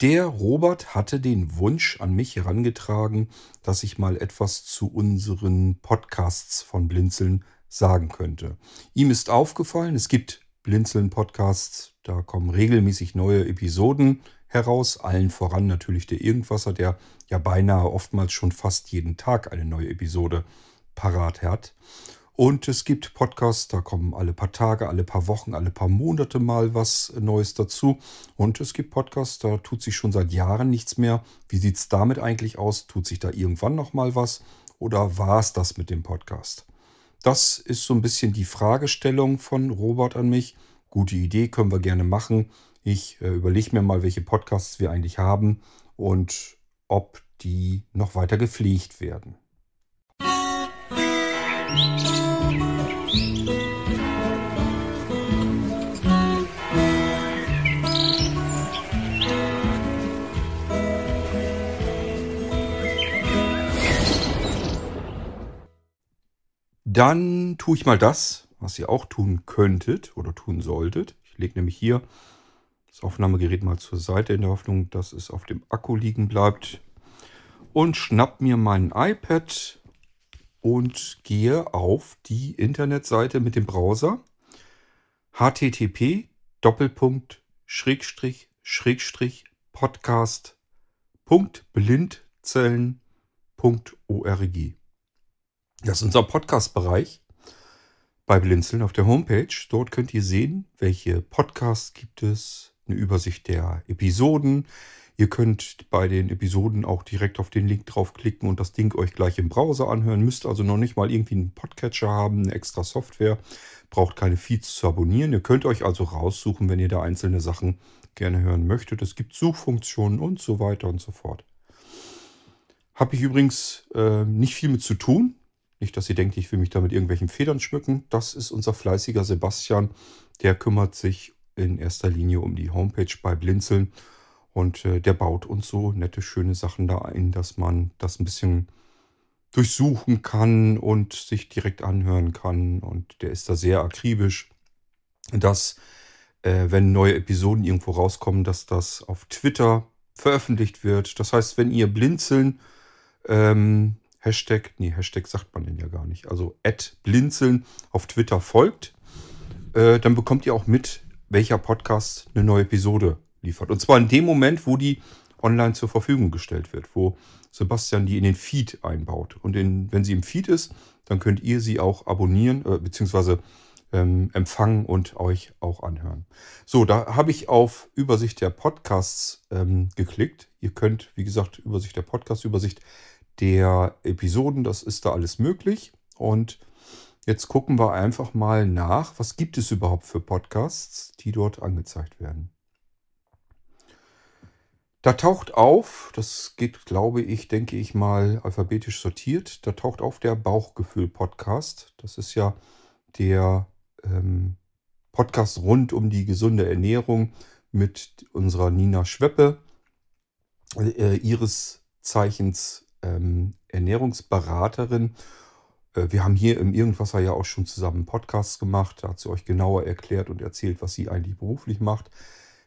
Der Robert hatte den Wunsch an mich herangetragen, dass ich mal etwas zu unseren Podcasts von Blinzeln sagen könnte. Ihm ist aufgefallen, es gibt Blinzeln-Podcasts, da kommen regelmäßig neue Episoden heraus, allen voran natürlich der Irgendwasser, der ja beinahe oftmals schon fast jeden Tag eine neue Episode parat hat. Und es gibt Podcasts, da kommen alle paar Tage, alle paar Wochen, alle paar Monate mal was Neues dazu. Und es gibt Podcasts, da tut sich schon seit Jahren nichts mehr. Wie sieht es damit eigentlich aus? Tut sich da irgendwann noch mal was? Oder war es das mit dem Podcast? Das ist so ein bisschen die Fragestellung von Robert an mich. Gute Idee, können wir gerne machen. Ich äh, überlege mir mal, welche Podcasts wir eigentlich haben und ob die noch weiter gepflegt werden. Dann tue ich mal das, was ihr auch tun könntet oder tun solltet. Ich lege nämlich hier das Aufnahmegerät mal zur Seite in der Hoffnung, dass es auf dem Akku liegen bleibt. Und schnapp mir mein iPad und gehe auf die Internetseite mit dem Browser http Podcast.blindzellen.org. Das ist unser Podcast-Bereich bei Blinzeln auf der Homepage. Dort könnt ihr sehen, welche Podcasts gibt es, eine Übersicht der Episoden. Ihr könnt bei den Episoden auch direkt auf den Link draufklicken und das Ding euch gleich im Browser anhören. Müsst also noch nicht mal irgendwie einen Podcatcher haben, eine extra Software. Braucht keine Feeds zu abonnieren. Ihr könnt euch also raussuchen, wenn ihr da einzelne Sachen gerne hören möchtet. Es gibt Suchfunktionen und so weiter und so fort. Habe ich übrigens äh, nicht viel mit zu tun. Nicht, dass ihr denkt, ich will mich da mit irgendwelchen Federn schmücken. Das ist unser fleißiger Sebastian. Der kümmert sich in erster Linie um die Homepage bei Blinzeln. Und äh, der baut uns so nette, schöne Sachen da ein, dass man das ein bisschen durchsuchen kann und sich direkt anhören kann. Und der ist da sehr akribisch, dass, äh, wenn neue Episoden irgendwo rauskommen, dass das auf Twitter veröffentlicht wird. Das heißt, wenn ihr Blinzeln ähm, Hashtag, nee, Hashtag sagt man den ja gar nicht, also blinzeln auf Twitter folgt, äh, dann bekommt ihr auch mit, welcher Podcast eine neue Episode liefert. Und zwar in dem Moment, wo die online zur Verfügung gestellt wird, wo Sebastian die in den Feed einbaut. Und in, wenn sie im Feed ist, dann könnt ihr sie auch abonnieren, äh, beziehungsweise ähm, empfangen und euch auch anhören. So, da habe ich auf Übersicht der Podcasts ähm, geklickt. Ihr könnt, wie gesagt, Übersicht der Podcasts, Übersicht der Episoden, das ist da alles möglich. Und jetzt gucken wir einfach mal nach, was gibt es überhaupt für Podcasts, die dort angezeigt werden. Da taucht auf, das geht, glaube ich, denke ich mal, alphabetisch sortiert, da taucht auf der Bauchgefühl-Podcast. Das ist ja der ähm, Podcast rund um die gesunde Ernährung mit unserer Nina Schweppe, äh, ihres Zeichens ähm, Ernährungsberaterin. Äh, wir haben hier im Irgendwasser ja auch schon zusammen Podcasts gemacht. Da hat sie euch genauer erklärt und erzählt, was sie eigentlich beruflich macht.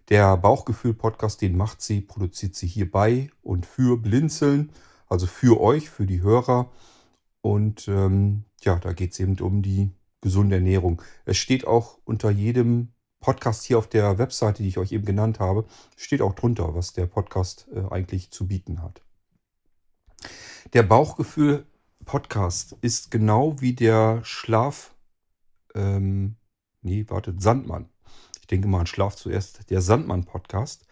Der Bauchgefühl-Podcast, den macht sie, produziert sie hierbei und für Blinzeln, also für euch, für die Hörer. Und ähm, ja, da geht es eben um die gesunde Ernährung. Es steht auch unter jedem Podcast hier auf der Webseite, die ich euch eben genannt habe, steht auch drunter, was der Podcast äh, eigentlich zu bieten hat. Der Bauchgefühl-Podcast ist genau wie der Schlaf. Ähm, nee, wartet, Sandmann. Ich denke mal an Schlaf zuerst. Der Sandmann-Podcast.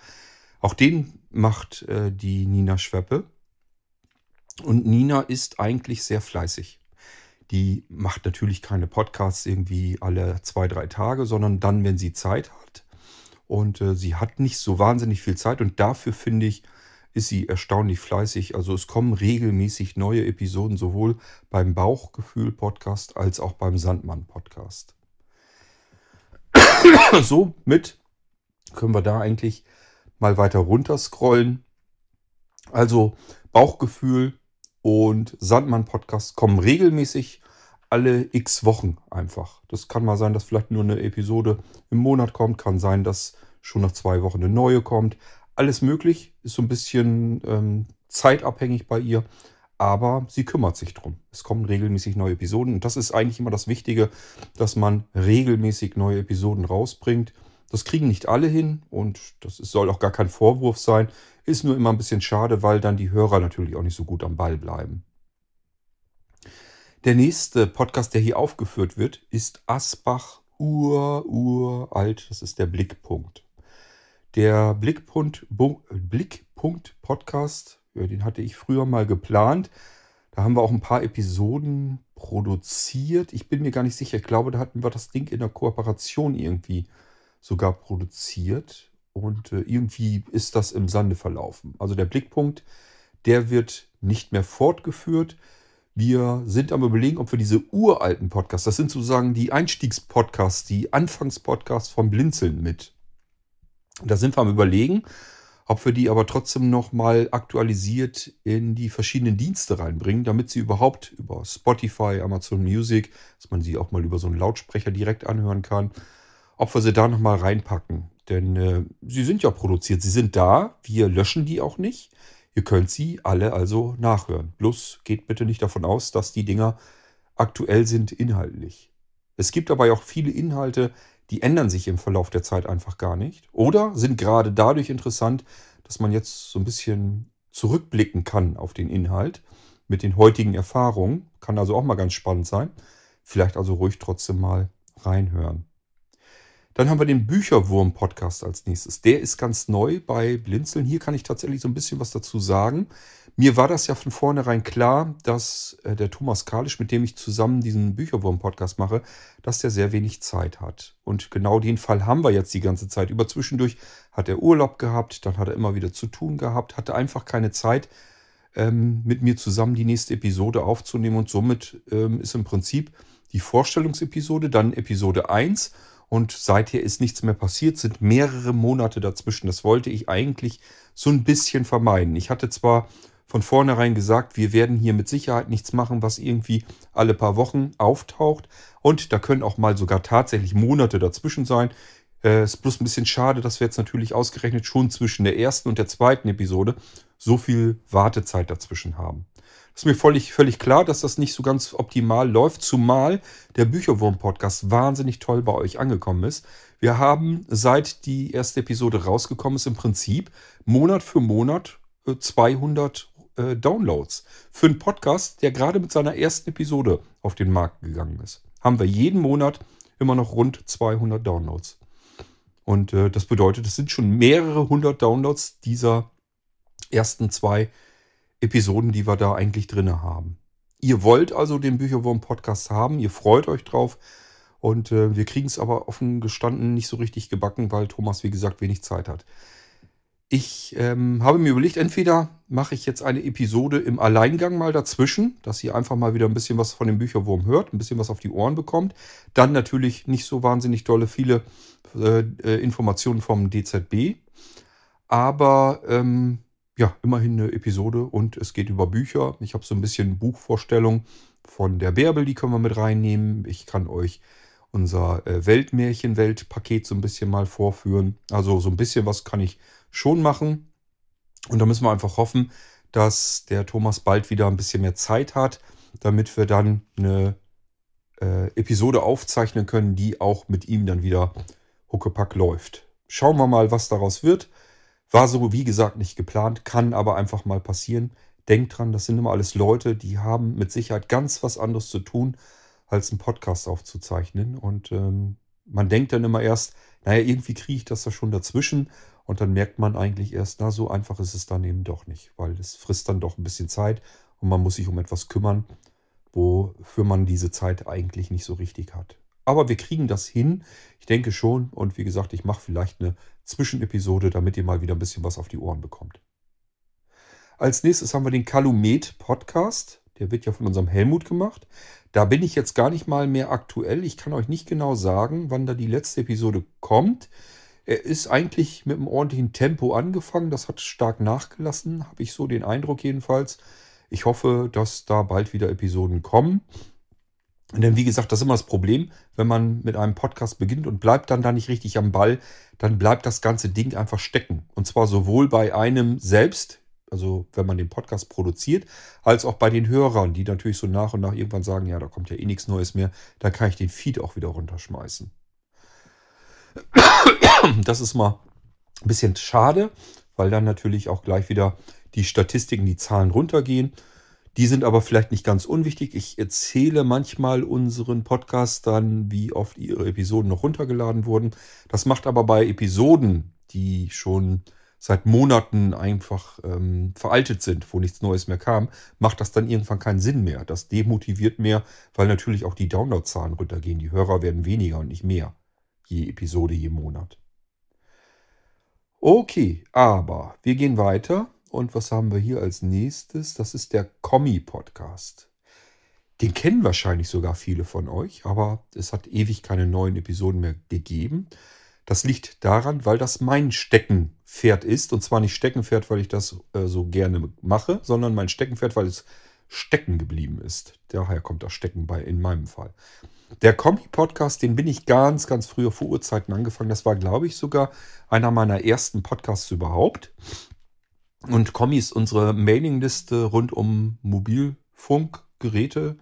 Auch den macht äh, die Nina Schweppe. Und Nina ist eigentlich sehr fleißig. Die macht natürlich keine Podcasts irgendwie alle zwei, drei Tage, sondern dann, wenn sie Zeit hat. Und äh, sie hat nicht so wahnsinnig viel Zeit. Und dafür finde ich, ist sie erstaunlich fleißig. Also es kommen regelmäßig neue Episoden sowohl beim Bauchgefühl-Podcast als auch beim Sandmann-Podcast. Somit können wir da eigentlich mal weiter runter scrollen. Also Bauchgefühl und Sandmann-Podcast kommen regelmäßig alle x Wochen einfach. Das kann mal sein, dass vielleicht nur eine Episode im Monat kommt, kann sein, dass schon nach zwei Wochen eine neue kommt. Alles möglich, ist so ein bisschen ähm, zeitabhängig bei ihr, aber sie kümmert sich drum. Es kommen regelmäßig neue Episoden und das ist eigentlich immer das Wichtige, dass man regelmäßig neue Episoden rausbringt. Das kriegen nicht alle hin und das soll auch gar kein Vorwurf sein. Ist nur immer ein bisschen schade, weil dann die Hörer natürlich auch nicht so gut am Ball bleiben. Der nächste Podcast, der hier aufgeführt wird, ist Asbach ur, uralt. Das ist der Blickpunkt. Der Blickpunkt, Blickpunkt Podcast, den hatte ich früher mal geplant. Da haben wir auch ein paar Episoden produziert. Ich bin mir gar nicht sicher. Ich glaube, da hatten wir das Ding in der Kooperation irgendwie sogar produziert. Und äh, irgendwie ist das im Sande verlaufen. Also der Blickpunkt, der wird nicht mehr fortgeführt. Wir sind am überlegen, ob wir diese uralten Podcasts, das sind sozusagen die Einstiegspodcasts, die Anfangspodcasts vom Blinzeln mit. Da sind wir am überlegen, ob wir die aber trotzdem nochmal aktualisiert in die verschiedenen Dienste reinbringen, damit sie überhaupt über Spotify, Amazon Music, dass man sie auch mal über so einen Lautsprecher direkt anhören kann, ob wir sie da nochmal reinpacken. Denn äh, sie sind ja produziert, sie sind da, wir löschen die auch nicht. Ihr könnt sie alle also nachhören. Bloß geht bitte nicht davon aus, dass die Dinger aktuell sind inhaltlich. Es gibt dabei auch viele Inhalte, die ändern sich im Verlauf der Zeit einfach gar nicht. Oder sind gerade dadurch interessant, dass man jetzt so ein bisschen zurückblicken kann auf den Inhalt mit den heutigen Erfahrungen. Kann also auch mal ganz spannend sein. Vielleicht also ruhig trotzdem mal reinhören. Dann haben wir den Bücherwurm-Podcast als nächstes. Der ist ganz neu bei Blinzeln. Hier kann ich tatsächlich so ein bisschen was dazu sagen. Mir war das ja von vornherein klar, dass äh, der Thomas Kalisch, mit dem ich zusammen diesen Bücherwurm-Podcast mache, dass der sehr wenig Zeit hat. Und genau den Fall haben wir jetzt die ganze Zeit. Über zwischendurch hat er Urlaub gehabt, dann hat er immer wieder zu tun gehabt, hatte einfach keine Zeit, ähm, mit mir zusammen die nächste Episode aufzunehmen. Und somit ähm, ist im Prinzip die Vorstellungsepisode, dann Episode 1 und seither ist nichts mehr passiert, sind mehrere Monate dazwischen. Das wollte ich eigentlich so ein bisschen vermeiden. Ich hatte zwar von vornherein gesagt, wir werden hier mit Sicherheit nichts machen, was irgendwie alle paar Wochen auftaucht. Und da können auch mal sogar tatsächlich Monate dazwischen sein. Äh, ist bloß ein bisschen schade, dass wir jetzt natürlich ausgerechnet schon zwischen der ersten und der zweiten Episode so viel Wartezeit dazwischen haben. Ist mir völlig, völlig klar, dass das nicht so ganz optimal läuft, zumal der Bücherwurm-Podcast wahnsinnig toll bei euch angekommen ist. Wir haben, seit die erste Episode rausgekommen ist, im Prinzip Monat für Monat 200 äh, Downloads. Für einen Podcast, der gerade mit seiner ersten Episode auf den Markt gegangen ist, haben wir jeden Monat immer noch rund 200 Downloads. Und äh, das bedeutet, es sind schon mehrere hundert Downloads dieser ersten zwei Episoden. Episoden, die wir da eigentlich drin haben. Ihr wollt also den Bücherwurm-Podcast haben, ihr freut euch drauf. Und äh, wir kriegen es aber offen gestanden nicht so richtig gebacken, weil Thomas, wie gesagt, wenig Zeit hat. Ich ähm, habe mir überlegt, entweder mache ich jetzt eine Episode im Alleingang mal dazwischen, dass ihr einfach mal wieder ein bisschen was von dem Bücherwurm hört, ein bisschen was auf die Ohren bekommt. Dann natürlich nicht so wahnsinnig dolle viele äh, äh Informationen vom DZB. Aber ähm, ja, immerhin eine Episode und es geht über Bücher. Ich habe so ein bisschen Buchvorstellung von der Bärbel, die können wir mit reinnehmen. Ich kann euch unser äh, Weltmärchenwelt-Paket so ein bisschen mal vorführen. Also so ein bisschen was kann ich schon machen. Und da müssen wir einfach hoffen, dass der Thomas bald wieder ein bisschen mehr Zeit hat, damit wir dann eine äh, Episode aufzeichnen können, die auch mit ihm dann wieder Huckepack läuft. Schauen wir mal, was daraus wird. War so, wie gesagt, nicht geplant, kann aber einfach mal passieren. Denkt dran, das sind immer alles Leute, die haben mit Sicherheit ganz was anderes zu tun, als einen Podcast aufzuzeichnen. Und ähm, man denkt dann immer erst, naja, irgendwie kriege ich das da schon dazwischen. Und dann merkt man eigentlich erst, na, so einfach ist es dann eben doch nicht, weil es frisst dann doch ein bisschen Zeit und man muss sich um etwas kümmern, wofür man diese Zeit eigentlich nicht so richtig hat. Aber wir kriegen das hin. Ich denke schon. Und wie gesagt, ich mache vielleicht eine Zwischenepisode, damit ihr mal wieder ein bisschen was auf die Ohren bekommt. Als nächstes haben wir den Kalumet Podcast. Der wird ja von unserem Helmut gemacht. Da bin ich jetzt gar nicht mal mehr aktuell. Ich kann euch nicht genau sagen, wann da die letzte Episode kommt. Er ist eigentlich mit einem ordentlichen Tempo angefangen. Das hat stark nachgelassen, habe ich so den Eindruck jedenfalls. Ich hoffe, dass da bald wieder Episoden kommen. Denn wie gesagt, das ist immer das Problem, wenn man mit einem Podcast beginnt und bleibt dann da nicht richtig am Ball, dann bleibt das ganze Ding einfach stecken. Und zwar sowohl bei einem selbst, also wenn man den Podcast produziert, als auch bei den Hörern, die natürlich so nach und nach irgendwann sagen, ja, da kommt ja eh nichts Neues mehr, da kann ich den Feed auch wieder runterschmeißen. Das ist mal ein bisschen schade, weil dann natürlich auch gleich wieder die Statistiken, die Zahlen runtergehen. Die sind aber vielleicht nicht ganz unwichtig. Ich erzähle manchmal unseren Podcastern, wie oft ihre Episoden noch runtergeladen wurden. Das macht aber bei Episoden, die schon seit Monaten einfach ähm, veraltet sind, wo nichts Neues mehr kam, macht das dann irgendwann keinen Sinn mehr. Das demotiviert mehr, weil natürlich auch die Downloadzahlen runtergehen. Die Hörer werden weniger und nicht mehr. Je Episode, je Monat. Okay, aber wir gehen weiter und was haben wir hier als nächstes? Das ist der Kommi-Podcast. Den kennen wahrscheinlich sogar viele von euch, aber es hat ewig keine neuen Episoden mehr gegeben. Das liegt daran, weil das mein Steckenpferd ist. Und zwar nicht Steckenpferd, weil ich das äh, so gerne mache, sondern mein Steckenpferd, weil es stecken geblieben ist. Daher kommt das Stecken bei in meinem Fall. Der Kommi-Podcast, den bin ich ganz, ganz früher vor Urzeiten angefangen. Das war, glaube ich, sogar einer meiner ersten Podcasts überhaupt. Und Kommi ist unsere Mailingliste rund um Mobilfunkgeräte.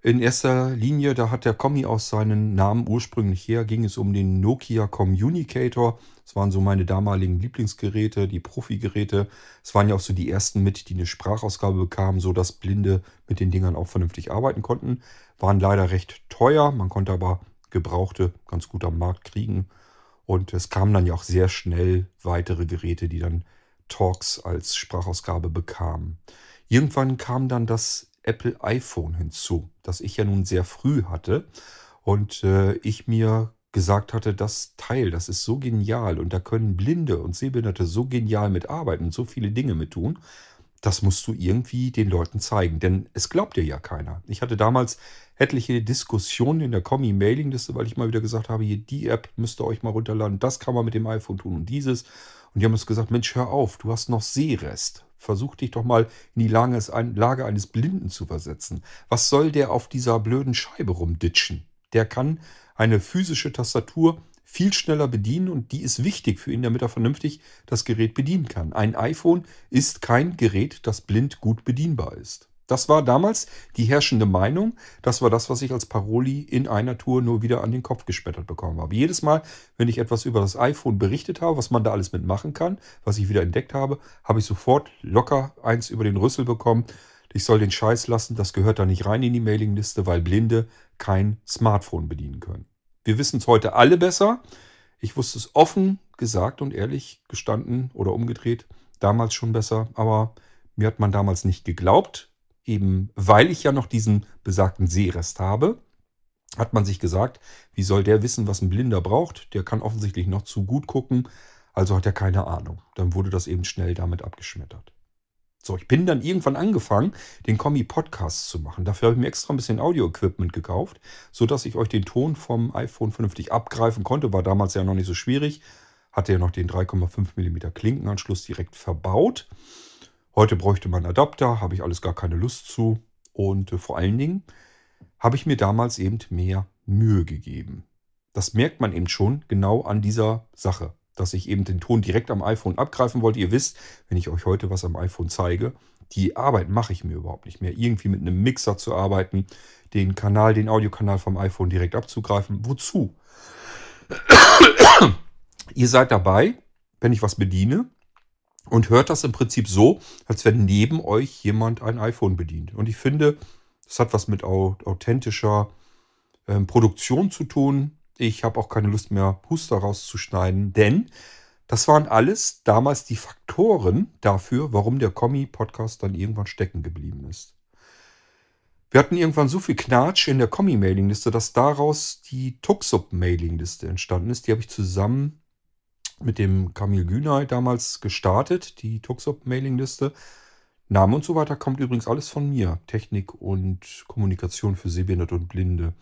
In erster Linie, da hat der Kommi aus seinen Namen ursprünglich her, ging es um den Nokia Communicator. Das waren so meine damaligen Lieblingsgeräte, die Profi-Geräte. Es waren ja auch so die ersten mit, die eine Sprachausgabe bekamen, so dass Blinde mit den Dingern auch vernünftig arbeiten konnten. Waren leider recht teuer, man konnte aber Gebrauchte ganz gut am Markt kriegen. Und es kamen dann ja auch sehr schnell weitere Geräte, die dann Talks als Sprachausgabe bekam. Irgendwann kam dann das Apple iPhone hinzu, das ich ja nun sehr früh hatte und äh, ich mir gesagt hatte, das Teil, das ist so genial und da können Blinde und Sehbehinderte so genial mitarbeiten und so viele Dinge mit tun. Das musst du irgendwie den Leuten zeigen, denn es glaubt dir ja keiner. Ich hatte damals etliche Diskussionen in der Kommi-Mailing-Liste, weil ich mal wieder gesagt habe, hier die App müsst ihr euch mal runterladen, das kann man mit dem iPhone tun und dieses. Und die haben uns gesagt, Mensch, hör auf, du hast noch Sehrest. Versuch dich doch mal in die Lage eines Blinden zu versetzen. Was soll der auf dieser blöden Scheibe rumditschen? Der kann eine physische Tastatur viel schneller bedienen und die ist wichtig für ihn, damit er vernünftig das Gerät bedienen kann. Ein iPhone ist kein Gerät, das blind gut bedienbar ist. Das war damals die herrschende Meinung. Das war das, was ich als Paroli in einer Tour nur wieder an den Kopf gespettert bekommen habe. Jedes Mal, wenn ich etwas über das iPhone berichtet habe, was man da alles mitmachen kann, was ich wieder entdeckt habe, habe ich sofort locker eins über den Rüssel bekommen. Ich soll den Scheiß lassen, das gehört da nicht rein in die Mailingliste, weil Blinde kein Smartphone bedienen können. Wir wissen es heute alle besser. Ich wusste es offen gesagt und ehrlich gestanden oder umgedreht, damals schon besser, aber mir hat man damals nicht geglaubt eben weil ich ja noch diesen besagten Sehrest habe, hat man sich gesagt, wie soll der wissen, was ein Blinder braucht? Der kann offensichtlich noch zu gut gucken, also hat er keine Ahnung. Dann wurde das eben schnell damit abgeschmettert. So, ich bin dann irgendwann angefangen, den Kommi-Podcast zu machen. Dafür habe ich mir extra ein bisschen Audio-Equipment gekauft, sodass ich euch den Ton vom iPhone vernünftig abgreifen konnte. War damals ja noch nicht so schwierig. Hatte ja noch den 3,5 mm Klinkenanschluss direkt verbaut. Heute bräuchte man Adapter, habe ich alles gar keine Lust zu. Und äh, vor allen Dingen habe ich mir damals eben mehr Mühe gegeben. Das merkt man eben schon genau an dieser Sache, dass ich eben den Ton direkt am iPhone abgreifen wollte. Ihr wisst, wenn ich euch heute was am iPhone zeige, die Arbeit mache ich mir überhaupt nicht mehr. Irgendwie mit einem Mixer zu arbeiten, den Kanal, den Audiokanal vom iPhone direkt abzugreifen. Wozu? Ihr seid dabei, wenn ich was bediene und hört das im Prinzip so, als wenn neben euch jemand ein iPhone bedient. Und ich finde, das hat was mit authentischer ähm, Produktion zu tun. Ich habe auch keine Lust mehr, Puster rauszuschneiden, denn das waren alles damals die Faktoren dafür, warum der Kommi-Podcast dann irgendwann stecken geblieben ist. Wir hatten irgendwann so viel Knatsch in der Kommi-Mailingliste, dass daraus die Tuxup-Mailingliste entstanden ist. Die habe ich zusammen mit dem Kamil Günay damals gestartet, die Tuxop-Mailingliste. Name und so weiter kommt übrigens alles von mir. Technik und Kommunikation für Sehbehinderte und Blinde.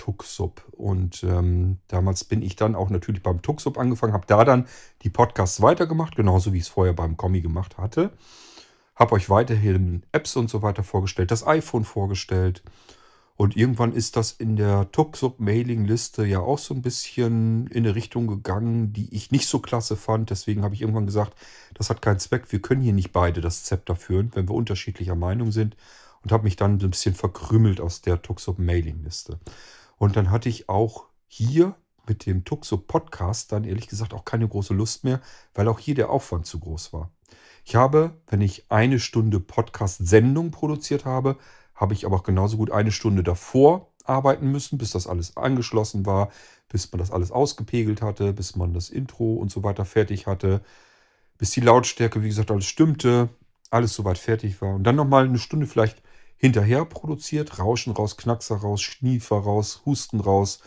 Tuxup. Und ähm, damals bin ich dann auch natürlich beim Tuxup angefangen, habe da dann die Podcasts weitergemacht, genauso wie ich es vorher beim Kommi gemacht hatte. Habe euch weiterhin Apps und so weiter vorgestellt, das iPhone vorgestellt Und irgendwann ist das in der Tuxup-Mailing-Liste ja auch so ein bisschen in eine Richtung gegangen, die ich nicht so klasse fand. Deswegen habe ich irgendwann gesagt, das hat keinen Zweck. Wir können hier nicht beide das Zepter führen, wenn wir unterschiedlicher Meinung sind. Und habe mich dann ein bisschen verkrümelt aus der Tuxup-Mailing-Liste. Und dann hatte ich auch hier mit dem Tuxup-Podcast dann ehrlich gesagt auch keine große Lust mehr, weil auch hier der Aufwand zu groß war. Ich habe, wenn ich eine Stunde Podcast-Sendung produziert habe, habe ich aber auch genauso gut eine Stunde davor arbeiten müssen, bis das alles angeschlossen war, bis man das alles ausgepegelt hatte, bis man das Intro und so weiter fertig hatte, bis die Lautstärke, wie gesagt, alles stimmte, alles soweit fertig war. Und dann nochmal eine Stunde vielleicht hinterher produziert, Rauschen raus, Knackser raus, Schniefer raus, Husten raus,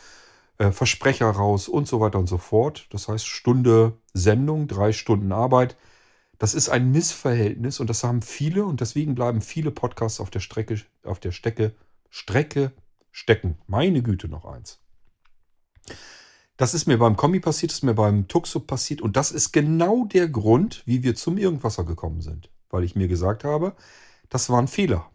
äh, Versprecher raus und so weiter und so fort. Das heißt Stunde Sendung, drei Stunden Arbeit. Das ist ein Missverhältnis und das haben viele und deswegen bleiben viele Podcasts auf der Strecke, auf der Stecke, Strecke stecken. Meine Güte, noch eins. Das ist mir beim Kommi passiert, das ist mir beim Tuxup passiert und das ist genau der Grund, wie wir zum Irgendwasser gekommen sind. Weil ich mir gesagt habe, das war ein Fehler.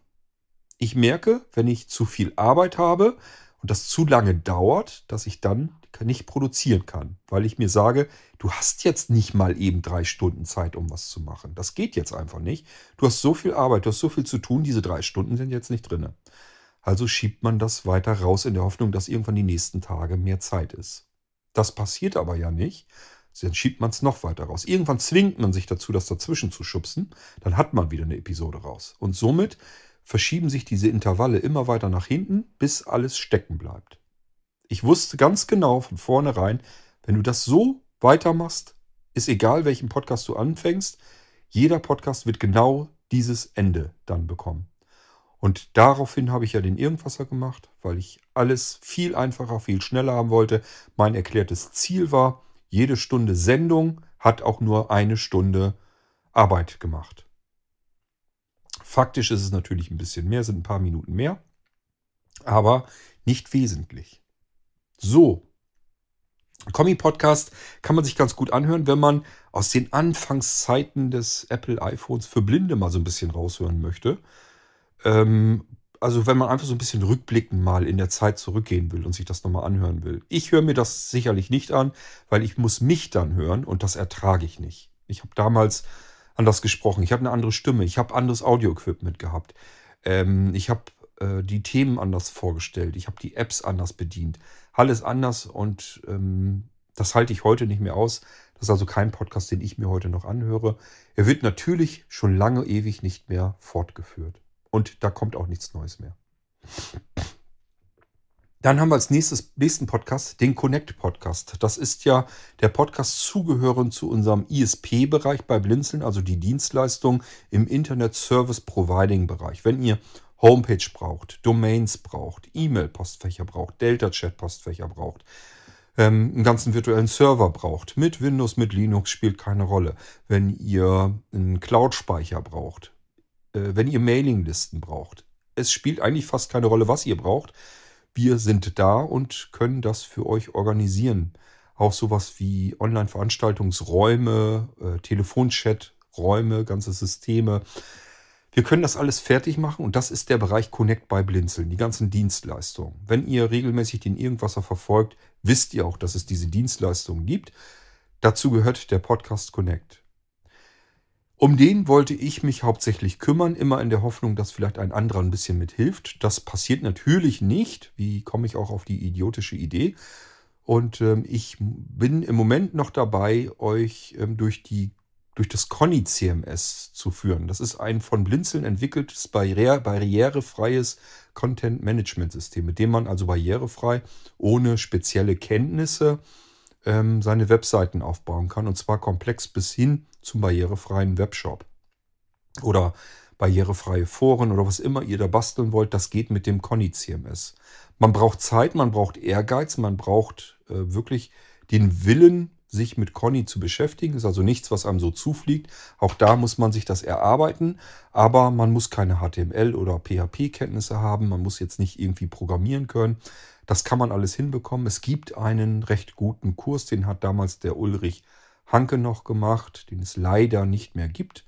Ich merke, wenn ich zu viel Arbeit habe und das zu lange dauert, dass ich dann nicht produzieren kann, weil ich mir sage, du hast jetzt nicht mal eben drei Stunden Zeit, um was zu machen. Das geht jetzt einfach nicht. Du hast so viel Arbeit, du hast so viel zu tun, diese drei Stunden sind jetzt nicht drin. Also schiebt man das weiter raus in der Hoffnung, dass irgendwann die nächsten Tage mehr Zeit ist. Das passiert aber ja nicht. Dann schiebt man es noch weiter raus. Irgendwann zwingt man sich dazu, das dazwischen zu schubsen. Dann hat man wieder eine Episode raus. Und somit verschieben sich diese Intervalle immer weiter nach hinten, bis alles stecken bleibt. Ich wusste ganz genau von vornherein, wenn du das so weitermachst, ist egal, welchen Podcast du anfängst, jeder Podcast wird genau dieses Ende dann bekommen. Und daraufhin habe ich ja den Irgendwasser gemacht, weil ich alles viel einfacher, viel schneller haben wollte. Mein erklärtes Ziel war, jede Stunde Sendung hat auch nur eine Stunde Arbeit gemacht. Faktisch ist es natürlich ein bisschen mehr, sind ein paar Minuten mehr, aber nicht wesentlich. So. Kommi-Podcast kann man sich ganz gut anhören, wenn man aus den Anfangszeiten des Apple iPhones für Blinde mal so ein bisschen raushören möchte. Ähm, also wenn man einfach so ein bisschen rückblickend mal in der Zeit zurückgehen will und sich das nochmal anhören will. Ich höre mir das sicherlich nicht an, weil ich muss mich dann hören und das ertrage ich nicht. Ich habe damals anders gesprochen, ich habe eine andere Stimme, ich habe anderes Audio-Equipment gehabt. Ähm, ich habe äh, die Themen anders vorgestellt, ich habe die Apps anders bedient alles anders und ähm, das halte ich heute nicht mehr aus. Das ist also kein Podcast, den ich mir heute noch anhöre. Er wird natürlich schon lange ewig nicht mehr fortgeführt. Und da kommt auch nichts Neues mehr. Dann haben wir als nächstes, nächsten Podcast den Connect Podcast. Das ist ja der Podcast zugehörend zu unserem ISP-Bereich bei Blinzeln, also die Dienstleistung im Internet Service Providing Bereich. Wenn ihr Homepage braucht, Domains braucht, E-Mail-Postfächer braucht, Delta-Chat-Postfächer braucht, ähm, einen ganzen virtuellen Server braucht, mit Windows, mit Linux spielt keine Rolle. Wenn ihr einen Cloud-Speicher braucht, äh, wenn ihr Mailinglisten braucht, es spielt eigentlich fast keine Rolle, was ihr braucht. Wir sind da und können das für euch organisieren. Auch sowas wie Online-Veranstaltungsräume, äh, Telefonchat-Räume, ganze Systeme. Wir können das alles fertig machen und das ist der Bereich Connect bei Blinzeln, die ganzen Dienstleistungen. Wenn ihr regelmäßig den Irgendwasser verfolgt, wisst ihr auch, dass es diese Dienstleistungen gibt. Dazu gehört der Podcast Connect. Um den wollte ich mich hauptsächlich kümmern, immer in der Hoffnung, dass vielleicht ein anderer ein bisschen mithilft. Das passiert natürlich nicht. Wie komme ich auch auf die idiotische Idee? Und ähm, ich bin im Moment noch dabei, euch ähm, durch die durch das Conny CMS zu führen. Das ist ein von Blinzeln entwickeltes barriere, barrierefreies Content Management System, mit dem man also barrierefrei ohne spezielle Kenntnisse ähm, seine Webseiten aufbauen kann und zwar komplex bis hin zum barrierefreien Webshop oder barrierefreie Foren oder was immer ihr da basteln wollt, das geht mit dem Conny CMS. Man braucht Zeit, man braucht Ehrgeiz, man braucht äh, wirklich den Willen, sich mit Conny zu beschäftigen. Ist also nichts, was einem so zufliegt. Auch da muss man sich das erarbeiten. Aber man muss keine HTML oder PHP-Kenntnisse haben. Man muss jetzt nicht irgendwie programmieren können. Das kann man alles hinbekommen. Es gibt einen recht guten Kurs, den hat damals der Ulrich Hanke noch gemacht, den es leider nicht mehr gibt.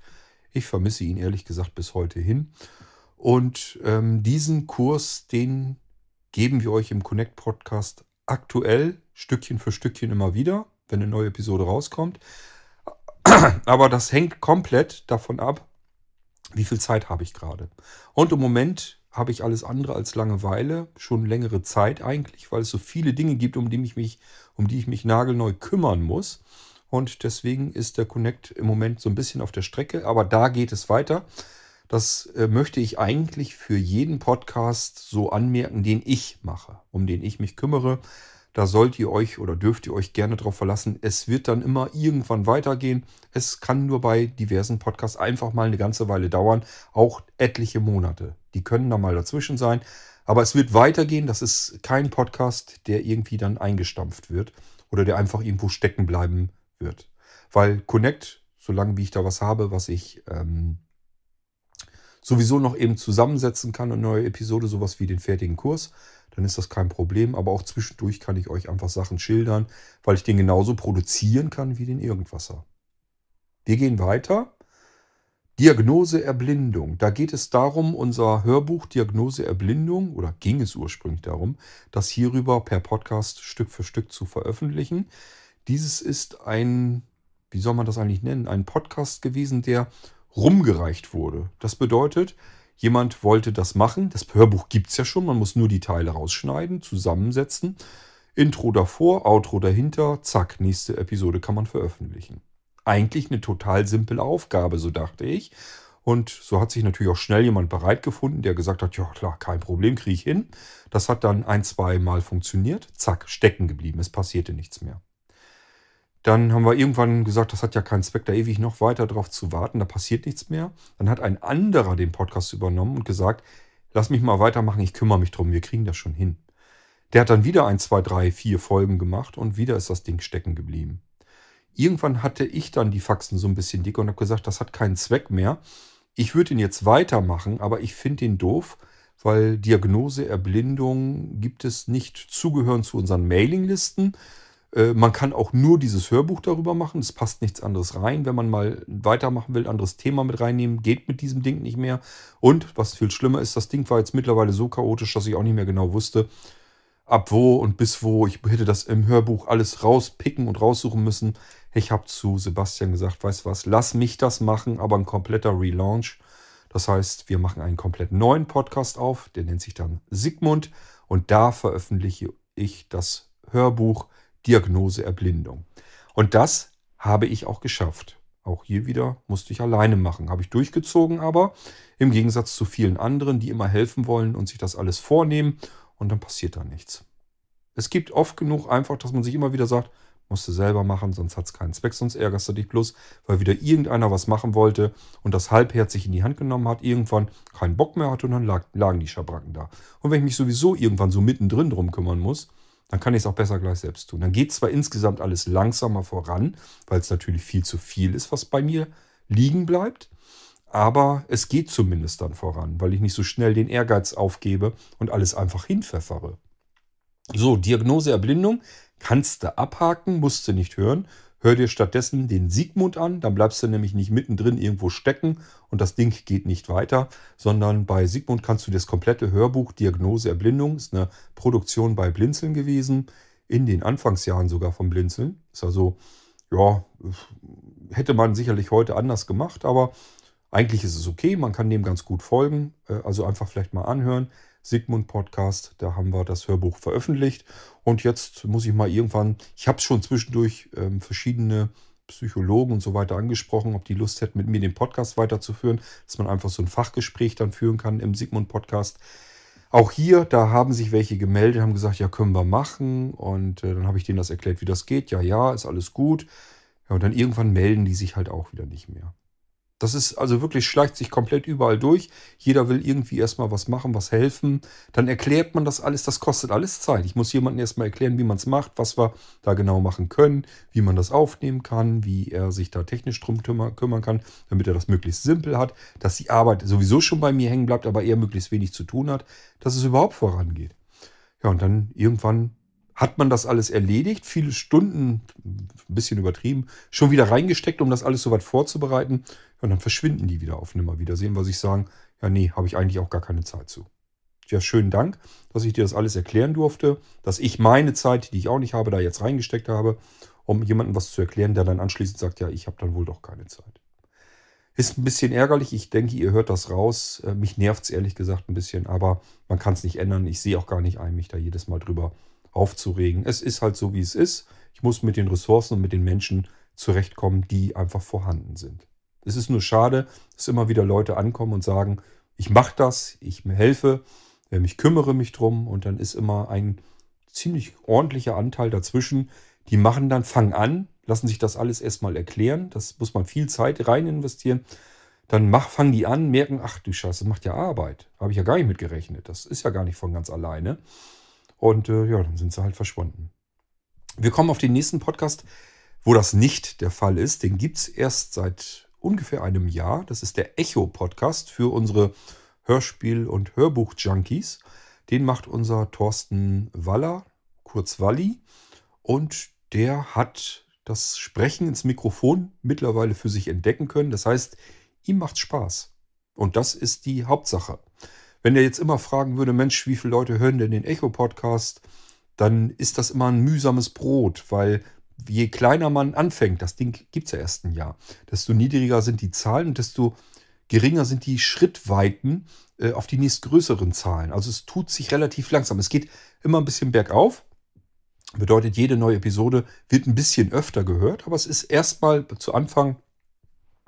Ich vermisse ihn ehrlich gesagt bis heute hin. Und ähm, diesen Kurs, den geben wir euch im Connect Podcast aktuell Stückchen für Stückchen immer wieder, wenn eine neue Episode rauskommt. Aber das hängt komplett davon ab, wie viel Zeit habe ich gerade. Und im Moment habe ich alles andere als Langeweile, schon längere Zeit eigentlich, weil es so viele Dinge gibt, um die ich mich, um die ich mich nagelneu kümmern muss. Und deswegen ist der Connect im Moment so ein bisschen auf der Strecke, aber da geht es weiter. Das äh, möchte ich eigentlich für jeden Podcast so anmerken, den ich mache, um den ich mich kümmere. Da sollt ihr euch oder dürft ihr euch gerne darauf verlassen. Es wird dann immer irgendwann weitergehen. Es kann nur bei diversen Podcasts einfach mal eine ganze Weile dauern, auch etliche Monate. Die können da mal dazwischen sein. Aber es wird weitergehen. Das ist kein Podcast, der irgendwie dann eingestampft wird oder der einfach irgendwo stecken bleiben wird. Weil Connect, solange wie ich da was habe, was ich ähm, sowieso noch eben zusammensetzen kann, eine neue Episode, sowas wie den fertigen Kurs, dann ist das kein Problem. Aber auch zwischendurch kann ich euch einfach Sachen schildern, weil ich den genauso produzieren kann wie den Irgendwasser. Wir gehen weiter. Diagnose Erblindung. Da geht es darum, unser Hörbuch Diagnose Erblindung, oder ging es ursprünglich darum, das hierüber per Podcast Stück für Stück zu veröffentlichen. Dieses ist ein, wie soll man das eigentlich nennen, ein Podcast gewesen, der rumgereicht wurde. Das bedeutet, Jemand wollte das machen. Das Hörbuch gibt es ja schon. Man muss nur die Teile rausschneiden, zusammensetzen. Intro davor, Outro dahinter. Zack, nächste Episode kann man veröffentlichen. Eigentlich eine total simple Aufgabe, so dachte ich. Und so hat sich natürlich auch schnell jemand bereit gefunden, der gesagt hat, ja klar, kein Problem, kriege ich hin. Das hat dann ein, zwei Mal funktioniert. Zack, stecken geblieben. Es passierte nichts mehr. Dann haben wir irgendwann gesagt, das hat ja keinen Zweck, da ewig noch weiter drauf zu warten, da passiert nichts mehr. Dann hat ein anderer den Podcast übernommen und gesagt, lass mich mal weitermachen, ich kümmere mich drum, wir kriegen das schon hin. Der hat dann wieder ein, zwei, drei, vier Folgen gemacht und wieder ist das Ding stecken geblieben. Irgendwann hatte ich dann die Faxen so ein bisschen dick und habe gesagt, das hat keinen Zweck mehr. Ich würde ihn jetzt weitermachen, aber ich finde ihn doof, weil Diagnose Erblindung gibt es nicht zugehören zu unseren Mailinglisten. Äh, man kann auch nur dieses Hörbuch darüber machen. Es passt nichts anderes rein. Wenn man mal weitermachen will, anderes Thema mit reinnehmen, geht mit diesem Ding nicht mehr. Und was viel schlimmer ist, das Ding war jetzt mittlerweile so chaotisch, dass ich auch nicht mehr genau wusste, ab wo und bis wo. Ich hätte das im Hörbuch alles rauspicken und raussuchen müssen. Ich habe zu Sebastian gesagt, weißt du was, lass mich das machen, aber ein kompletter Relaunch. Das heißt, wir machen einen komplett neuen Podcast auf, der nennt sich dann Sigmund und da veröffentliche ich das Hörbuch Diagnose Erblindung. Und das habe ich auch geschafft. Auch hier wieder musste ich alleine machen. Habe ich durchgezogen, aber im Gegensatz zu vielen anderen, die immer helfen wollen und sich das alles vornehmen und dann passiert da nichts. Es gibt oft genug einfach, dass man sich immer wieder sagt, musst du selber machen, sonst hat es keinen Zweck, sonst ärgerst du dich bloß, weil wieder irgendeiner was machen wollte und das halbherzig in die Hand genommen hat, irgendwann keinen Bock mehr hatte und dann lag, lagen die Schabracken da. Und wenn ich mich sowieso irgendwann so mittendrin drum kümmern muss, dann kann ich es auch besser gleich selbst tun. Dann geht zwar insgesamt alles langsamer voran, weil es natürlich viel zu viel ist, was bei mir liegen bleibt, aber es geht zumindest dann voran, weil ich nicht so schnell den Ehrgeiz aufgebe und alles einfach hinpfeffere. So, Diagnose Erblindung kannst du abhaken, musst du nicht hören. Hör dir stattdessen den Sigmund an, dann bleibst du nämlich nicht mittendrin irgendwo stecken und das Ding geht nicht weiter, sondern bei Sigmund kannst du das komplette Hörbuch Diagnose Erblindung, ist eine Produktion bei Blinzeln gewesen, in den Anfangsjahren sogar vom Blinzeln. Ist also, ja, hätte man sicherlich heute anders gemacht, aber eigentlich ist es okay, man kann dem ganz gut folgen, äh, also einfach vielleicht mal anhören. Sigmund Podcast. Da haben wir das Hörbuch veröffentlicht. Und jetzt muss ich mal irgendwann, ich habe es schon zwischendurch ähm, verschiedene Psychologen und so weiter angesprochen, ob die Lust hätten, mit mir den Podcast weiterzuführen, dass man einfach so ein Fachgespräch dann führen kann im Sigmund Podcast. Auch hier, da haben sich welche gemeldet, haben gesagt, ja, können wir machen. Und äh, dann habe ich denen das erklärt, wie das geht. Ja, ja, ist alles gut. Ja, und dann irgendwann melden die sich halt auch wieder nicht mehr. Das ist also wirklich, schleicht sich komplett überall durch. Jeder will irgendwie erstmal was machen, was helfen. Dann erklärt man das alles. Das kostet alles Zeit. Ich muss jemandem erstmal erklären, wie man es macht, was wir da genau machen können, wie man das aufnehmen kann, wie er sich da technisch drum kümmern kann, damit er das möglichst simpel hat, dass die Arbeit sowieso schon bei mir hängen bleibt, aber er möglichst wenig zu tun hat, dass es überhaupt vorangeht. Ja, und dann irgendwann hat man das alles erledigt, viele Stunden, ein bisschen übertrieben, schon wieder reingesteckt, um das alles soweit vorzubereiten. Und dann verschwinden die wieder auf Nimmerwiedersehen, weil sie sagen, ja nee, habe ich eigentlich auch gar keine Zeit zu. ja, schönen Dank, dass ich dir das alles erklären durfte, dass ich meine Zeit, die ich auch nicht habe, da jetzt reingesteckt habe, um jemandem was zu erklären, der dann anschließend sagt, ja, ich habe dann wohl doch keine Zeit. Ist ein bisschen ärgerlich. Ich denke, ihr hört das raus. Äh, mich nervt es ehrlich gesagt ein bisschen, aber man kann es nicht ändern. Ich sehe auch gar nicht ein, mich da jedes Mal drüber aufzuregen. Es ist halt so, wie es ist. Ich muss mit den Ressourcen und mit den Menschen zurechtkommen, die einfach vorhanden sind. Es ist nur schade, dass immer wieder Leute ankommen und sagen, ich mache das, ich helfe, ähm, ich kümmere mich drum und dann ist immer ein ziemlich ordentlicher Anteil dazwischen. Die machen dann, fangen an, lassen sich das alles erstmal erklären. Das muss man viel Zeit rein investieren. Dann mach, fangen die an, merken, ach du Scheiße, das macht ja Arbeit. Habe ich ja gar nicht mit gerechnet. Das ist ja gar nicht von ganz alleine. Und äh, ja, dann sind sie halt verschwunden. Wir kommen auf den nächsten Podcast, wo das nicht der Fall ist. Den gibt es erst seit ungefähr einem Jahr. Das ist der Echo-Podcast für unsere Hörspiel- und Hörbuch-Junkies. Den macht unser Thorsten Waller, kurz Walli. Und der hat das Sprechen ins Mikrofon mittlerweile für sich entdecken können. Das heißt, ihm macht Spaß. Und das ist die Hauptsache. Wenn er jetzt immer fragen würde, Mensch, wie viele Leute hören denn den Echo-Podcast, dann ist das immer ein mühsames Brot, weil je kleiner man anfängt, das Ding gibt es ja erst ein Jahr, desto niedriger sind die Zahlen und desto geringer sind die Schrittweiten äh, auf die nächstgrößeren Zahlen. Also es tut sich relativ langsam. Es geht immer ein bisschen bergauf. Bedeutet, jede neue Episode wird ein bisschen öfter gehört, aber es ist erstmal zu Anfang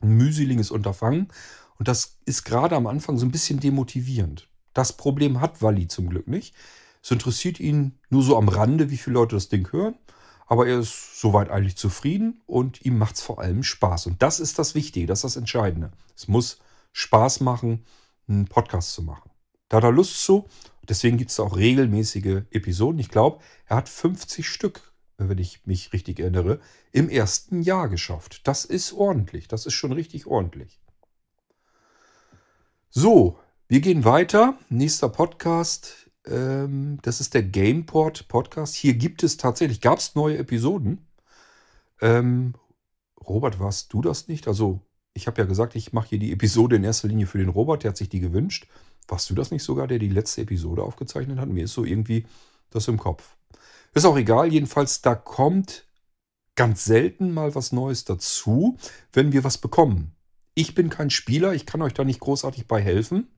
ein mühseliges Unterfangen und das ist gerade am Anfang so ein bisschen demotivierend. Das Problem hat Wally zum Glück nicht. Es interessiert ihn nur so am Rande, wie viele Leute das Ding hören. Aber er ist soweit eigentlich zufrieden und ihm macht es vor allem Spaß. Und das ist das Wichtige, das ist das Entscheidende. Es muss Spaß machen, einen Podcast zu machen. Da hat er Lust zu. Deswegen gibt es auch regelmäßige Episoden. Ich glaube, er hat 50 Stück, wenn ich mich richtig erinnere, im ersten Jahr geschafft. Das ist ordentlich. Das ist schon richtig ordentlich. So, wir gehen weiter. Nächster Podcast ähm, das ist der Gameport Podcast. Hier gibt es tatsächlich, gab es neue Episoden. Ähm, Robert, warst du das nicht? Also, ich habe ja gesagt, ich mache hier die Episode in erster Linie für den Robert, der hat sich die gewünscht. Warst du das nicht sogar, der die letzte Episode aufgezeichnet hat? Mir ist so irgendwie das im Kopf. Ist auch egal, jedenfalls, da kommt ganz selten mal was Neues dazu, wenn wir was bekommen. Ich bin kein Spieler, ich kann euch da nicht großartig bei helfen.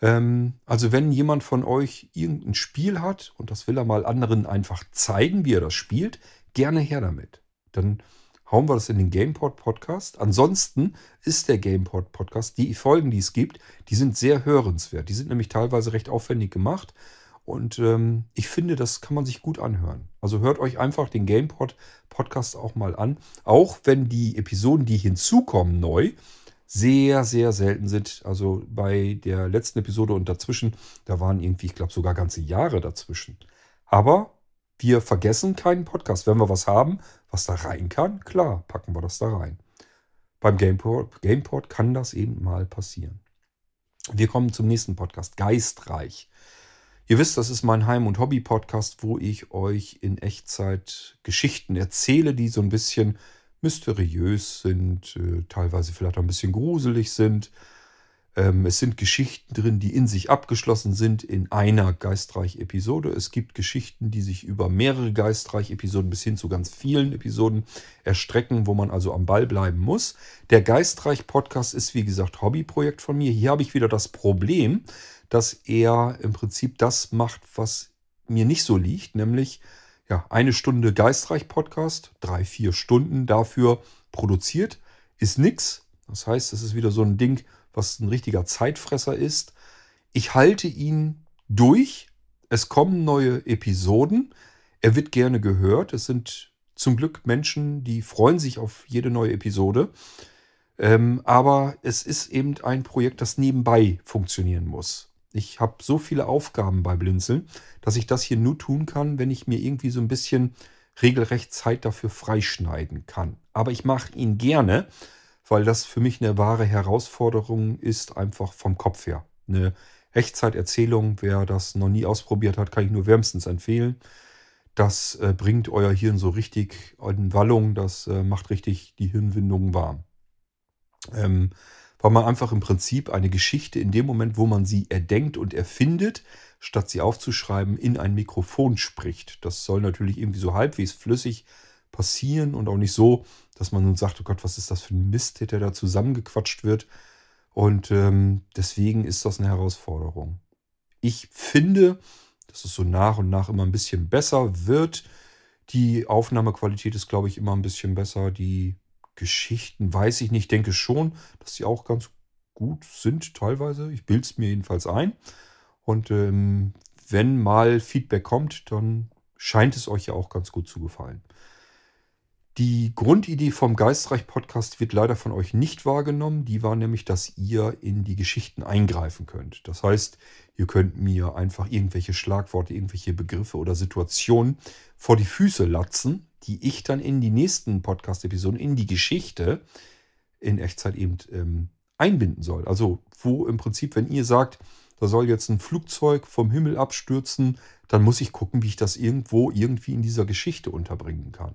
Ähm, also wenn jemand von euch irgendein Spiel hat und das will er mal anderen einfach zeigen, wie er das spielt, gerne her damit. Dann hauen wir das in den Gameport Podcast. Ansonsten ist der Gameport Podcast, die Folgen, die es gibt, die sind sehr hörenswert. Die sind nämlich teilweise recht aufwendig gemacht. Und ähm, ich finde, das kann man sich gut anhören. Also hört euch einfach den Gameport Podcast auch mal an. Auch wenn die Episoden, die hinzukommen, neu, sehr, sehr selten sind. Also bei der letzten Episode und dazwischen, da waren irgendwie, ich glaube, sogar ganze Jahre dazwischen. Aber wir vergessen keinen Podcast. Wenn wir was haben, was da rein kann, klar, packen wir das da rein. Beim Gameport, Gameport kann das eben mal passieren. Wir kommen zum nächsten Podcast, Geistreich. Ihr wisst, das ist mein Heim- und Hobby-Podcast, wo ich euch in Echtzeit Geschichten erzähle, die so ein bisschen mysteriös sind, äh, teilweise vielleicht auch ein bisschen gruselig sind. Ähm, es sind Geschichten drin, die in sich abgeschlossen sind in einer Geistreich-Episode. Es gibt Geschichten, die sich über mehrere Geistreich-Episoden bis hin zu ganz vielen Episoden erstrecken, wo man also am Ball bleiben muss. Der Geistreich-Podcast ist, wie gesagt, Hobbyprojekt von mir. Hier habe ich wieder das Problem, dass er im Prinzip das macht, was mir nicht so liegt, nämlich ja, eine Stunde Geistreich-Podcast, drei, vier Stunden dafür produziert, ist nix. Das heißt, es ist wieder so ein Ding, was ein richtiger Zeitfresser ist. Ich halte ihn durch. Es kommen neue Episoden. Er wird gerne gehört. Es sind zum Glück Menschen, die freuen sich auf jede neue Episode. Ähm, aber es ist eben ein Projekt, das nebenbei funktionieren muss. Ich habe so viele Aufgaben bei Blinzeln, dass ich das hier nur tun kann, wenn ich mir irgendwie so ein bisschen regelrecht Zeit dafür freischneiden kann. Aber ich mache ihn gerne, weil das für mich eine wahre Herausforderung ist, einfach vom Kopf her. Eine Echtzeiterzählung, wer das noch nie ausprobiert hat, kann ich nur wärmstens empfehlen. Das äh, bringt euer Hirn so richtig in Wallung, das äh, macht richtig die Hirnwindungen warm. Ähm, weil man einfach im Prinzip eine Geschichte in dem Moment, wo man sie erdenkt und erfindet, statt sie aufzuschreiben, in ein Mikrofon spricht. Das soll natürlich irgendwie so halbwegs flüssig passieren und auch nicht so, dass man nun sagt, oh Gott, was ist das für ein Mist, der da zusammengequatscht wird. Und ähm, deswegen ist das eine Herausforderung. Ich finde, dass es so nach und nach immer ein bisschen besser wird. Die Aufnahmequalität ist, glaube ich, immer ein bisschen besser. Die Geschichten weiß ich nicht, denke schon, dass sie auch ganz gut sind teilweise. Ich bilde es mir jedenfalls ein. Und ähm, wenn mal Feedback kommt, dann scheint es euch ja auch ganz gut zu gefallen. Die Grundidee vom Geistreich-Podcast wird leider von euch nicht wahrgenommen. Die war nämlich, dass ihr in die Geschichten eingreifen könnt. Das heißt, ihr könnt mir einfach irgendwelche Schlagworte, irgendwelche Begriffe oder Situationen vor die Füße latzen, die ich dann in die nächsten Podcast-Episoden, in die Geschichte in Echtzeit eben ähm, einbinden soll. Also, wo im Prinzip, wenn ihr sagt, da soll jetzt ein Flugzeug vom Himmel abstürzen, dann muss ich gucken, wie ich das irgendwo irgendwie in dieser Geschichte unterbringen kann.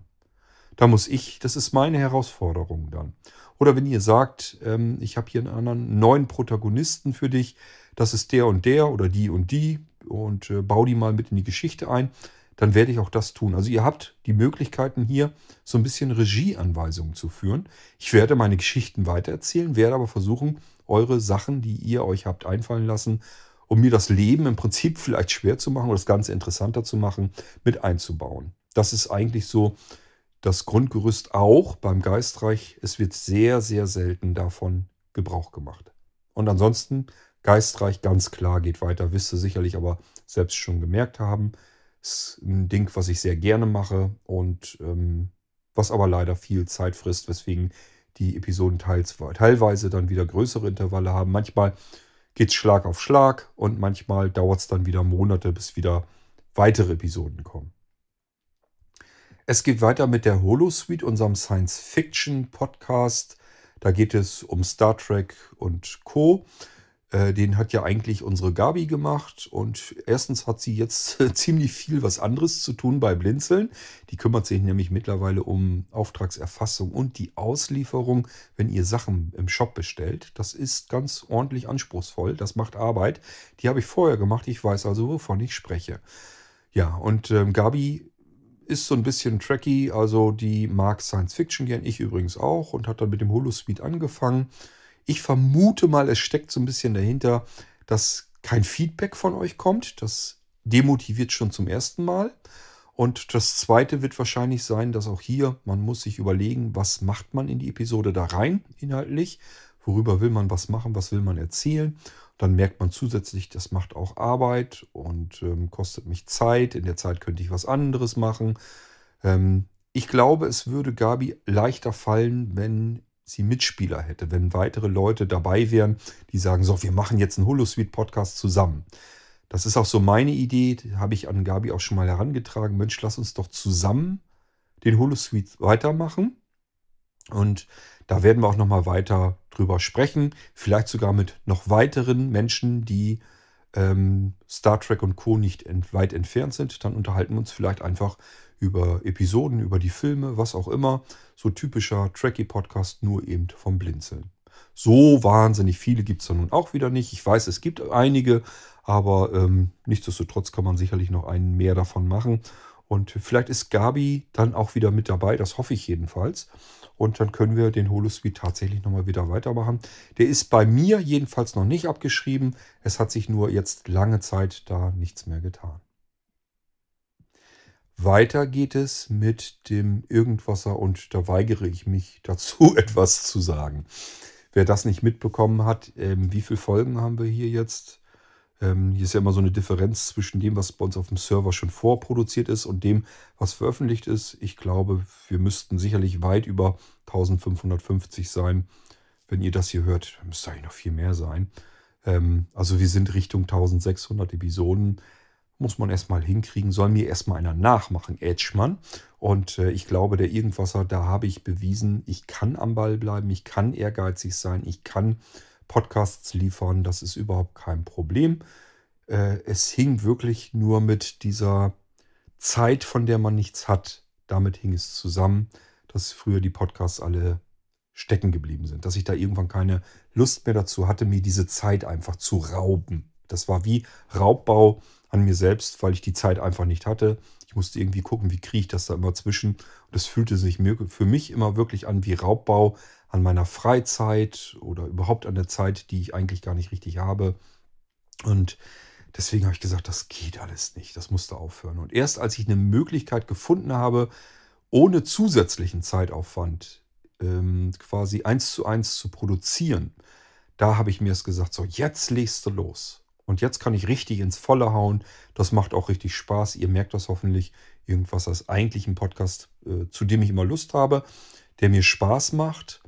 Da muss ich, das ist meine Herausforderung dann. Oder wenn ihr sagt, ähm, ich habe hier einen anderen neuen Protagonisten für dich, das ist der und der oder die und die und äh, bau die mal mit in die Geschichte ein, dann werde ich auch das tun. Also ihr habt die Möglichkeiten hier so ein bisschen Regieanweisungen zu führen. Ich werde meine Geschichten weitererzählen, werde aber versuchen, eure Sachen, die ihr euch habt einfallen lassen, um mir das Leben im Prinzip vielleicht schwer zu machen oder das Ganze interessanter zu machen, mit einzubauen. Das ist eigentlich so das Grundgerüst auch beim Geistreich. Es wird sehr, sehr selten davon Gebrauch gemacht. Und ansonsten, Geistreich ganz klar geht weiter, wisst ihr sicherlich aber selbst schon gemerkt haben. Ist ein Ding, was ich sehr gerne mache und ähm, was aber leider viel Zeit frisst, weswegen die Episoden teils, teilweise dann wieder größere Intervalle haben. Manchmal geht es Schlag auf Schlag und manchmal dauert es dann wieder Monate, bis wieder weitere Episoden kommen. Es geht weiter mit der Holosuite, unserem Science-Fiction-Podcast. Da geht es um Star Trek und Co. Äh, den hat ja eigentlich unsere Gabi gemacht und erstens hat sie jetzt ziemlich viel was anderes zu tun bei Blinzeln. Die kümmert sich nämlich mittlerweile um Auftragserfassung und die Auslieferung, wenn ihr Sachen im Shop bestellt. Das ist ganz ordentlich anspruchsvoll, das macht Arbeit. Die habe ich vorher gemacht, ich weiß also, wovon ich spreche. Ja, und ähm, Gabi ist so ein bisschen tracky, also die mag Science Fiction gern, ich übrigens auch und hat dann mit dem Holosuite angefangen. Ich vermute mal, es steckt so ein bisschen dahinter, dass kein Feedback von euch kommt. Das demotiviert schon zum ersten Mal. Und das zweite wird wahrscheinlich sein, dass auch hier man muss sich überlegen, was macht man in die Episode da rein inhaltlich, worüber will man was machen, was will man erzählen. Dann merkt man zusätzlich, das macht auch Arbeit und ähm, kostet mich Zeit. In der Zeit könnte ich was anderes machen. Ähm, ich glaube, es würde Gabi leichter fallen, wenn sie Mitspieler hätte, wenn weitere Leute dabei wären, die sagen, so, wir machen jetzt einen Holosuite-Podcast zusammen. Das ist auch so meine Idee, habe ich an Gabi auch schon mal herangetragen. Mensch, lass uns doch zusammen den Holosuite weitermachen. Und da werden wir auch nochmal weiter drüber sprechen. Vielleicht sogar mit noch weiteren Menschen, die ähm, Star Trek und Co. nicht ent weit entfernt sind. Dann unterhalten wir uns vielleicht einfach über Episoden, über die Filme, was auch immer. So typischer Trekkie-Podcast, nur eben vom Blinzeln. So wahnsinnig viele gibt es da nun auch wieder nicht. Ich weiß, es gibt einige, aber ähm, nichtsdestotrotz kann man sicherlich noch einen mehr davon machen. Und vielleicht ist Gabi dann auch wieder mit dabei, das hoffe ich jedenfalls. Und dann können wir den Holosuite tatsächlich nochmal wieder weitermachen. Der ist bei mir jedenfalls noch nicht abgeschrieben. Es hat sich nur jetzt lange Zeit da nichts mehr getan. Weiter geht es mit dem Irgendwasser und da weigere ich mich dazu etwas zu sagen. Wer das nicht mitbekommen hat, ähm, wie viele Folgen haben wir hier jetzt? Ähm, hier ist ja immer so eine Differenz zwischen dem, was bei uns auf dem Server schon vorproduziert ist und dem, was veröffentlicht ist. Ich glaube, wir müssten sicherlich weit über 1550 sein. Wenn ihr das hier hört, müsste eigentlich noch viel mehr sein. Ähm, also wir sind Richtung 1600 Episoden. Muss man erstmal hinkriegen. Soll mir erstmal einer nachmachen, Edgemann. Und äh, ich glaube, der Irgendwasser, da habe ich bewiesen, ich kann am Ball bleiben, ich kann ehrgeizig sein, ich kann Podcasts liefern. Das ist überhaupt kein Problem. Äh, es hing wirklich nur mit dieser Zeit, von der man nichts hat. Damit hing es zusammen, dass früher die Podcasts alle stecken geblieben sind. Dass ich da irgendwann keine Lust mehr dazu hatte, mir diese Zeit einfach zu rauben. Das war wie Raubbau an mir selbst, weil ich die Zeit einfach nicht hatte. Ich musste irgendwie gucken, wie kriege ich das da immer zwischen. Und es fühlte sich für mich immer wirklich an wie Raubbau an meiner Freizeit oder überhaupt an der Zeit, die ich eigentlich gar nicht richtig habe. Und deswegen habe ich gesagt, das geht alles nicht. Das musste aufhören. Und erst als ich eine Möglichkeit gefunden habe, ohne zusätzlichen Zeitaufwand ähm, quasi eins zu eins zu produzieren, da habe ich mir es gesagt, so jetzt legst du los. Und jetzt kann ich richtig ins Volle hauen. Das macht auch richtig Spaß. Ihr merkt das hoffentlich. Irgendwas als eigentlich ein Podcast, äh, zu dem ich immer Lust habe, der mir Spaß macht.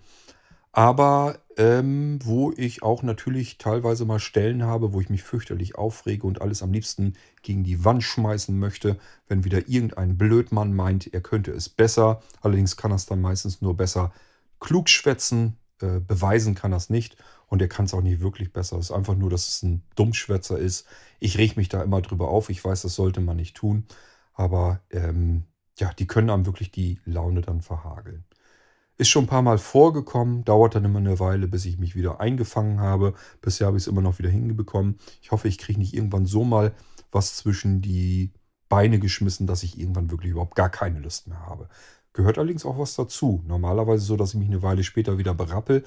Aber ähm, wo ich auch natürlich teilweise mal Stellen habe, wo ich mich fürchterlich aufrege und alles am liebsten gegen die Wand schmeißen möchte, wenn wieder irgendein Blödmann meint, er könnte es besser. Allerdings kann er es dann meistens nur besser klug schwätzen, äh, beweisen kann er es nicht und er kann es auch nicht wirklich besser. Es ist einfach nur, dass es ein Dummschwätzer ist. Ich reg mich da immer drüber auf. Ich weiß, das sollte man nicht tun. Aber ähm, ja, die können einem wirklich die Laune dann verhageln. Ist schon ein paar Mal vorgekommen, dauert dann immer eine Weile, bis ich mich wieder eingefangen habe. Bisher habe ich es immer noch wieder hingebekommen. Ich hoffe, ich kriege nicht irgendwann so mal was zwischen die Beine geschmissen, dass ich irgendwann wirklich überhaupt gar keine Lust mehr habe. Gehört allerdings auch was dazu. Normalerweise so, dass ich mich eine Weile später wieder berappel.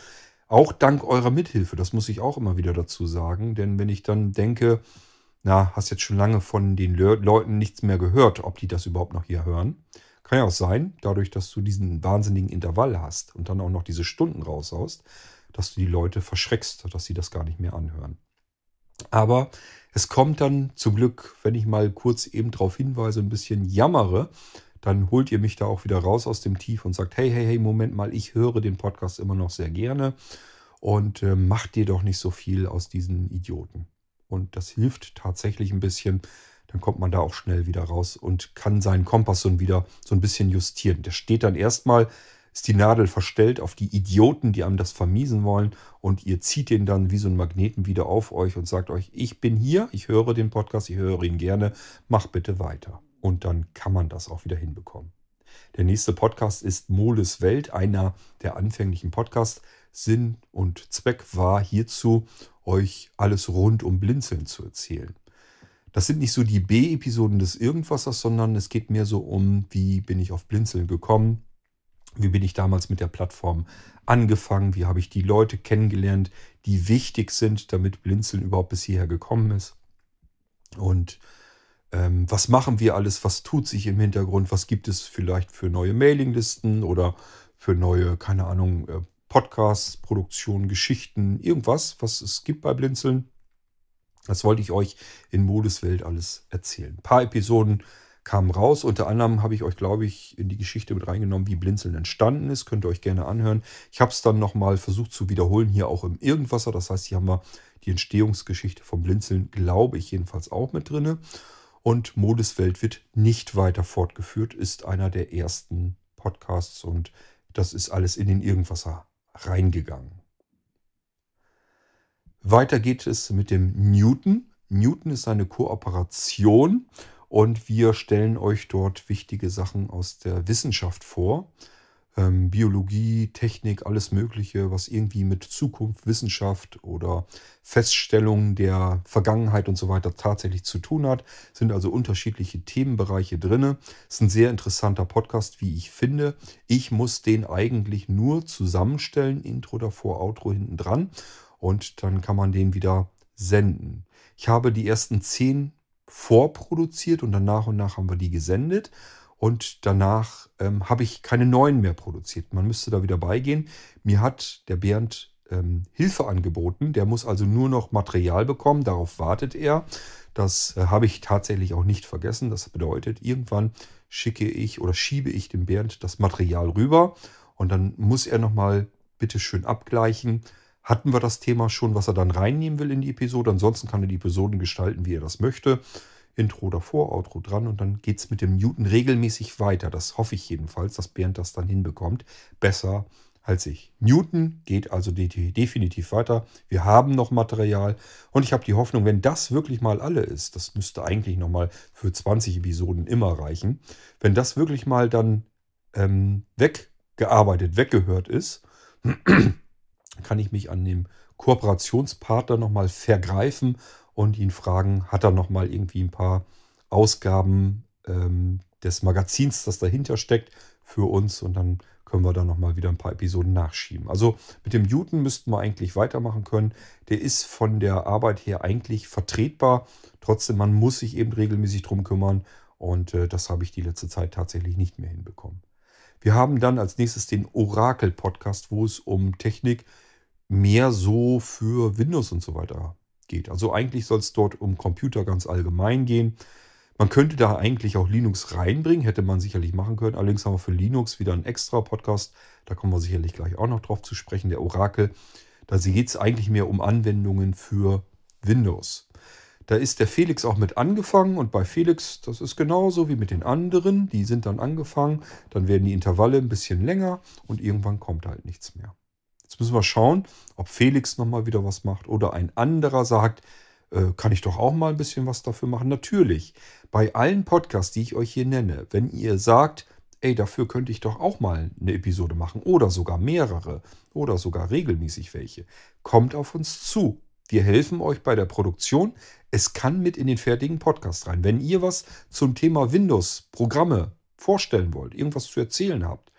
Auch dank eurer Mithilfe, das muss ich auch immer wieder dazu sagen. Denn wenn ich dann denke, na, hast jetzt schon lange von den Le Leuten nichts mehr gehört, ob die das überhaupt noch hier hören. Kann ja auch sein, dadurch, dass du diesen wahnsinnigen Intervall hast und dann auch noch diese Stunden raushaust, dass du die Leute verschreckst, dass sie das gar nicht mehr anhören. Aber es kommt dann zum Glück, wenn ich mal kurz eben darauf hinweise, ein bisschen jammere, dann holt ihr mich da auch wieder raus aus dem Tief und sagt, hey, hey, hey, Moment mal, ich höre den Podcast immer noch sehr gerne und äh, macht dir doch nicht so viel aus diesen Idioten. Und das hilft tatsächlich ein bisschen. Dann kommt man da auch schnell wieder raus und kann seinen Kompass so wieder so ein bisschen justieren. Der steht dann erstmal, ist die Nadel verstellt auf die Idioten, die einem das vermiesen wollen. Und ihr zieht den dann wie so ein Magneten wieder auf euch und sagt euch, ich bin hier, ich höre den Podcast, ich höre ihn gerne, mach bitte weiter. Und dann kann man das auch wieder hinbekommen. Der nächste Podcast ist Moles Welt, einer der anfänglichen Podcasts. Sinn und Zweck war hierzu, euch alles rund um Blinzeln zu erzählen. Das sind nicht so die B-Episoden des Irgendwassers, sondern es geht mehr so um, wie bin ich auf Blinzeln gekommen, wie bin ich damals mit der Plattform angefangen, wie habe ich die Leute kennengelernt, die wichtig sind, damit Blinzeln überhaupt bis hierher gekommen ist. Und ähm, was machen wir alles, was tut sich im Hintergrund, was gibt es vielleicht für neue Mailinglisten oder für neue, keine Ahnung, äh, Podcasts, Produktionen, Geschichten, irgendwas, was es gibt bei Blinzeln. Das wollte ich euch in Modeswelt alles erzählen. Ein paar Episoden kamen raus. Unter anderem habe ich euch, glaube ich, in die Geschichte mit reingenommen, wie Blinzeln entstanden ist. Könnt ihr euch gerne anhören. Ich habe es dann nochmal versucht zu wiederholen, hier auch im Irgendwasser. Das heißt, hier haben wir die Entstehungsgeschichte vom Blinzeln, glaube ich, jedenfalls auch mit drin. Und Modeswelt wird nicht weiter fortgeführt, ist einer der ersten Podcasts und das ist alles in den Irgendwasser reingegangen. Weiter geht es mit dem Newton. Newton ist eine Kooperation und wir stellen euch dort wichtige Sachen aus der Wissenschaft vor ähm, Biologie, Technik, alles Mögliche, was irgendwie mit Zukunft, Wissenschaft oder Feststellungen der Vergangenheit und so weiter tatsächlich zu tun hat. Sind also unterschiedliche Themenbereiche drin. Ist ein sehr interessanter Podcast, wie ich finde. Ich muss den eigentlich nur zusammenstellen, Intro davor, Outro hinten dran und dann kann man den wieder senden. Ich habe die ersten zehn vorproduziert und dann nach und nach haben wir die gesendet und danach ähm, habe ich keine neuen mehr produziert. Man müsste da wieder beigehen. Mir hat der Bernd ähm, Hilfe angeboten. Der muss also nur noch Material bekommen. Darauf wartet er. Das äh, habe ich tatsächlich auch nicht vergessen. Das bedeutet, irgendwann schicke ich oder schiebe ich dem Bernd das Material rüber und dann muss er nochmal bitte schön abgleichen. Hatten wir das Thema schon, was er dann reinnehmen will in die Episode? Ansonsten kann er die Episoden gestalten, wie er das möchte. Intro davor, Outro dran und dann geht es mit dem Newton regelmäßig weiter. Das hoffe ich jedenfalls, dass Bernd das dann hinbekommt. Besser als ich. Newton geht also definitiv weiter. Wir haben noch Material und ich habe die Hoffnung, wenn das wirklich mal alle ist, das müsste eigentlich nochmal für 20 Episoden immer reichen, wenn das wirklich mal dann ähm, weggearbeitet, weggehört ist, kann ich mich an dem Kooperationspartner nochmal vergreifen und ihn fragen, hat er nochmal irgendwie ein paar Ausgaben ähm, des Magazins, das dahinter steckt, für uns und dann können wir da nochmal wieder ein paar Episoden nachschieben. Also mit dem Newton müssten wir eigentlich weitermachen können. Der ist von der Arbeit her eigentlich vertretbar. Trotzdem, man muss sich eben regelmäßig drum kümmern und äh, das habe ich die letzte Zeit tatsächlich nicht mehr hinbekommen. Wir haben dann als nächstes den Orakel-Podcast, wo es um Technik mehr so für Windows und so weiter geht. Also eigentlich soll es dort um Computer ganz allgemein gehen. Man könnte da eigentlich auch Linux reinbringen, hätte man sicherlich machen können. Allerdings haben wir für Linux wieder einen extra Podcast. Da kommen wir sicherlich gleich auch noch drauf zu sprechen, der Orakel. Da geht es eigentlich mehr um Anwendungen für Windows. Da ist der Felix auch mit angefangen und bei Felix, das ist genauso wie mit den anderen. Die sind dann angefangen, dann werden die Intervalle ein bisschen länger und irgendwann kommt halt nichts mehr. Jetzt müssen wir schauen, ob Felix nochmal wieder was macht oder ein anderer sagt, äh, kann ich doch auch mal ein bisschen was dafür machen. Natürlich, bei allen Podcasts, die ich euch hier nenne, wenn ihr sagt, ey, dafür könnte ich doch auch mal eine Episode machen oder sogar mehrere oder sogar regelmäßig welche, kommt auf uns zu. Wir helfen euch bei der Produktion. Es kann mit in den fertigen Podcast rein. Wenn ihr was zum Thema Windows, Programme vorstellen wollt, irgendwas zu erzählen habt,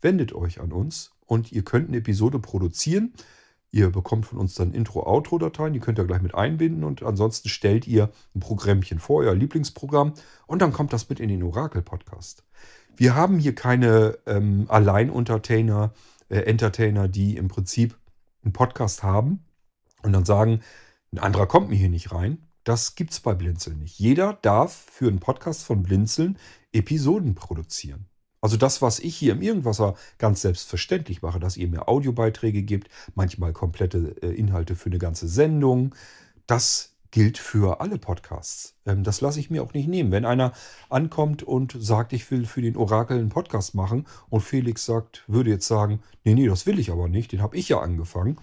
wendet euch an uns und ihr könnt eine Episode produzieren. Ihr bekommt von uns dann Intro-Outro-Dateien, die könnt ihr gleich mit einbinden und ansonsten stellt ihr ein Programmchen vor, euer Lieblingsprogramm und dann kommt das mit in den Orakel-Podcast. Wir haben hier keine ähm, Allein-Entertainer, äh, Entertainer, die im Prinzip einen Podcast haben und dann sagen, ein anderer kommt mir hier nicht rein. Das gibt es bei Blinzeln nicht. Jeder darf für einen Podcast von Blinzeln Episoden produzieren. Also das, was ich hier im Irgendwasser ganz selbstverständlich mache, dass ihr mir Audiobeiträge gibt, manchmal komplette äh, Inhalte für eine ganze Sendung, das gilt für alle Podcasts. Ähm, das lasse ich mir auch nicht nehmen. Wenn einer ankommt und sagt, ich will für den Orakel einen Podcast machen und Felix sagt, würde jetzt sagen, nee, nee, das will ich aber nicht, den habe ich ja angefangen,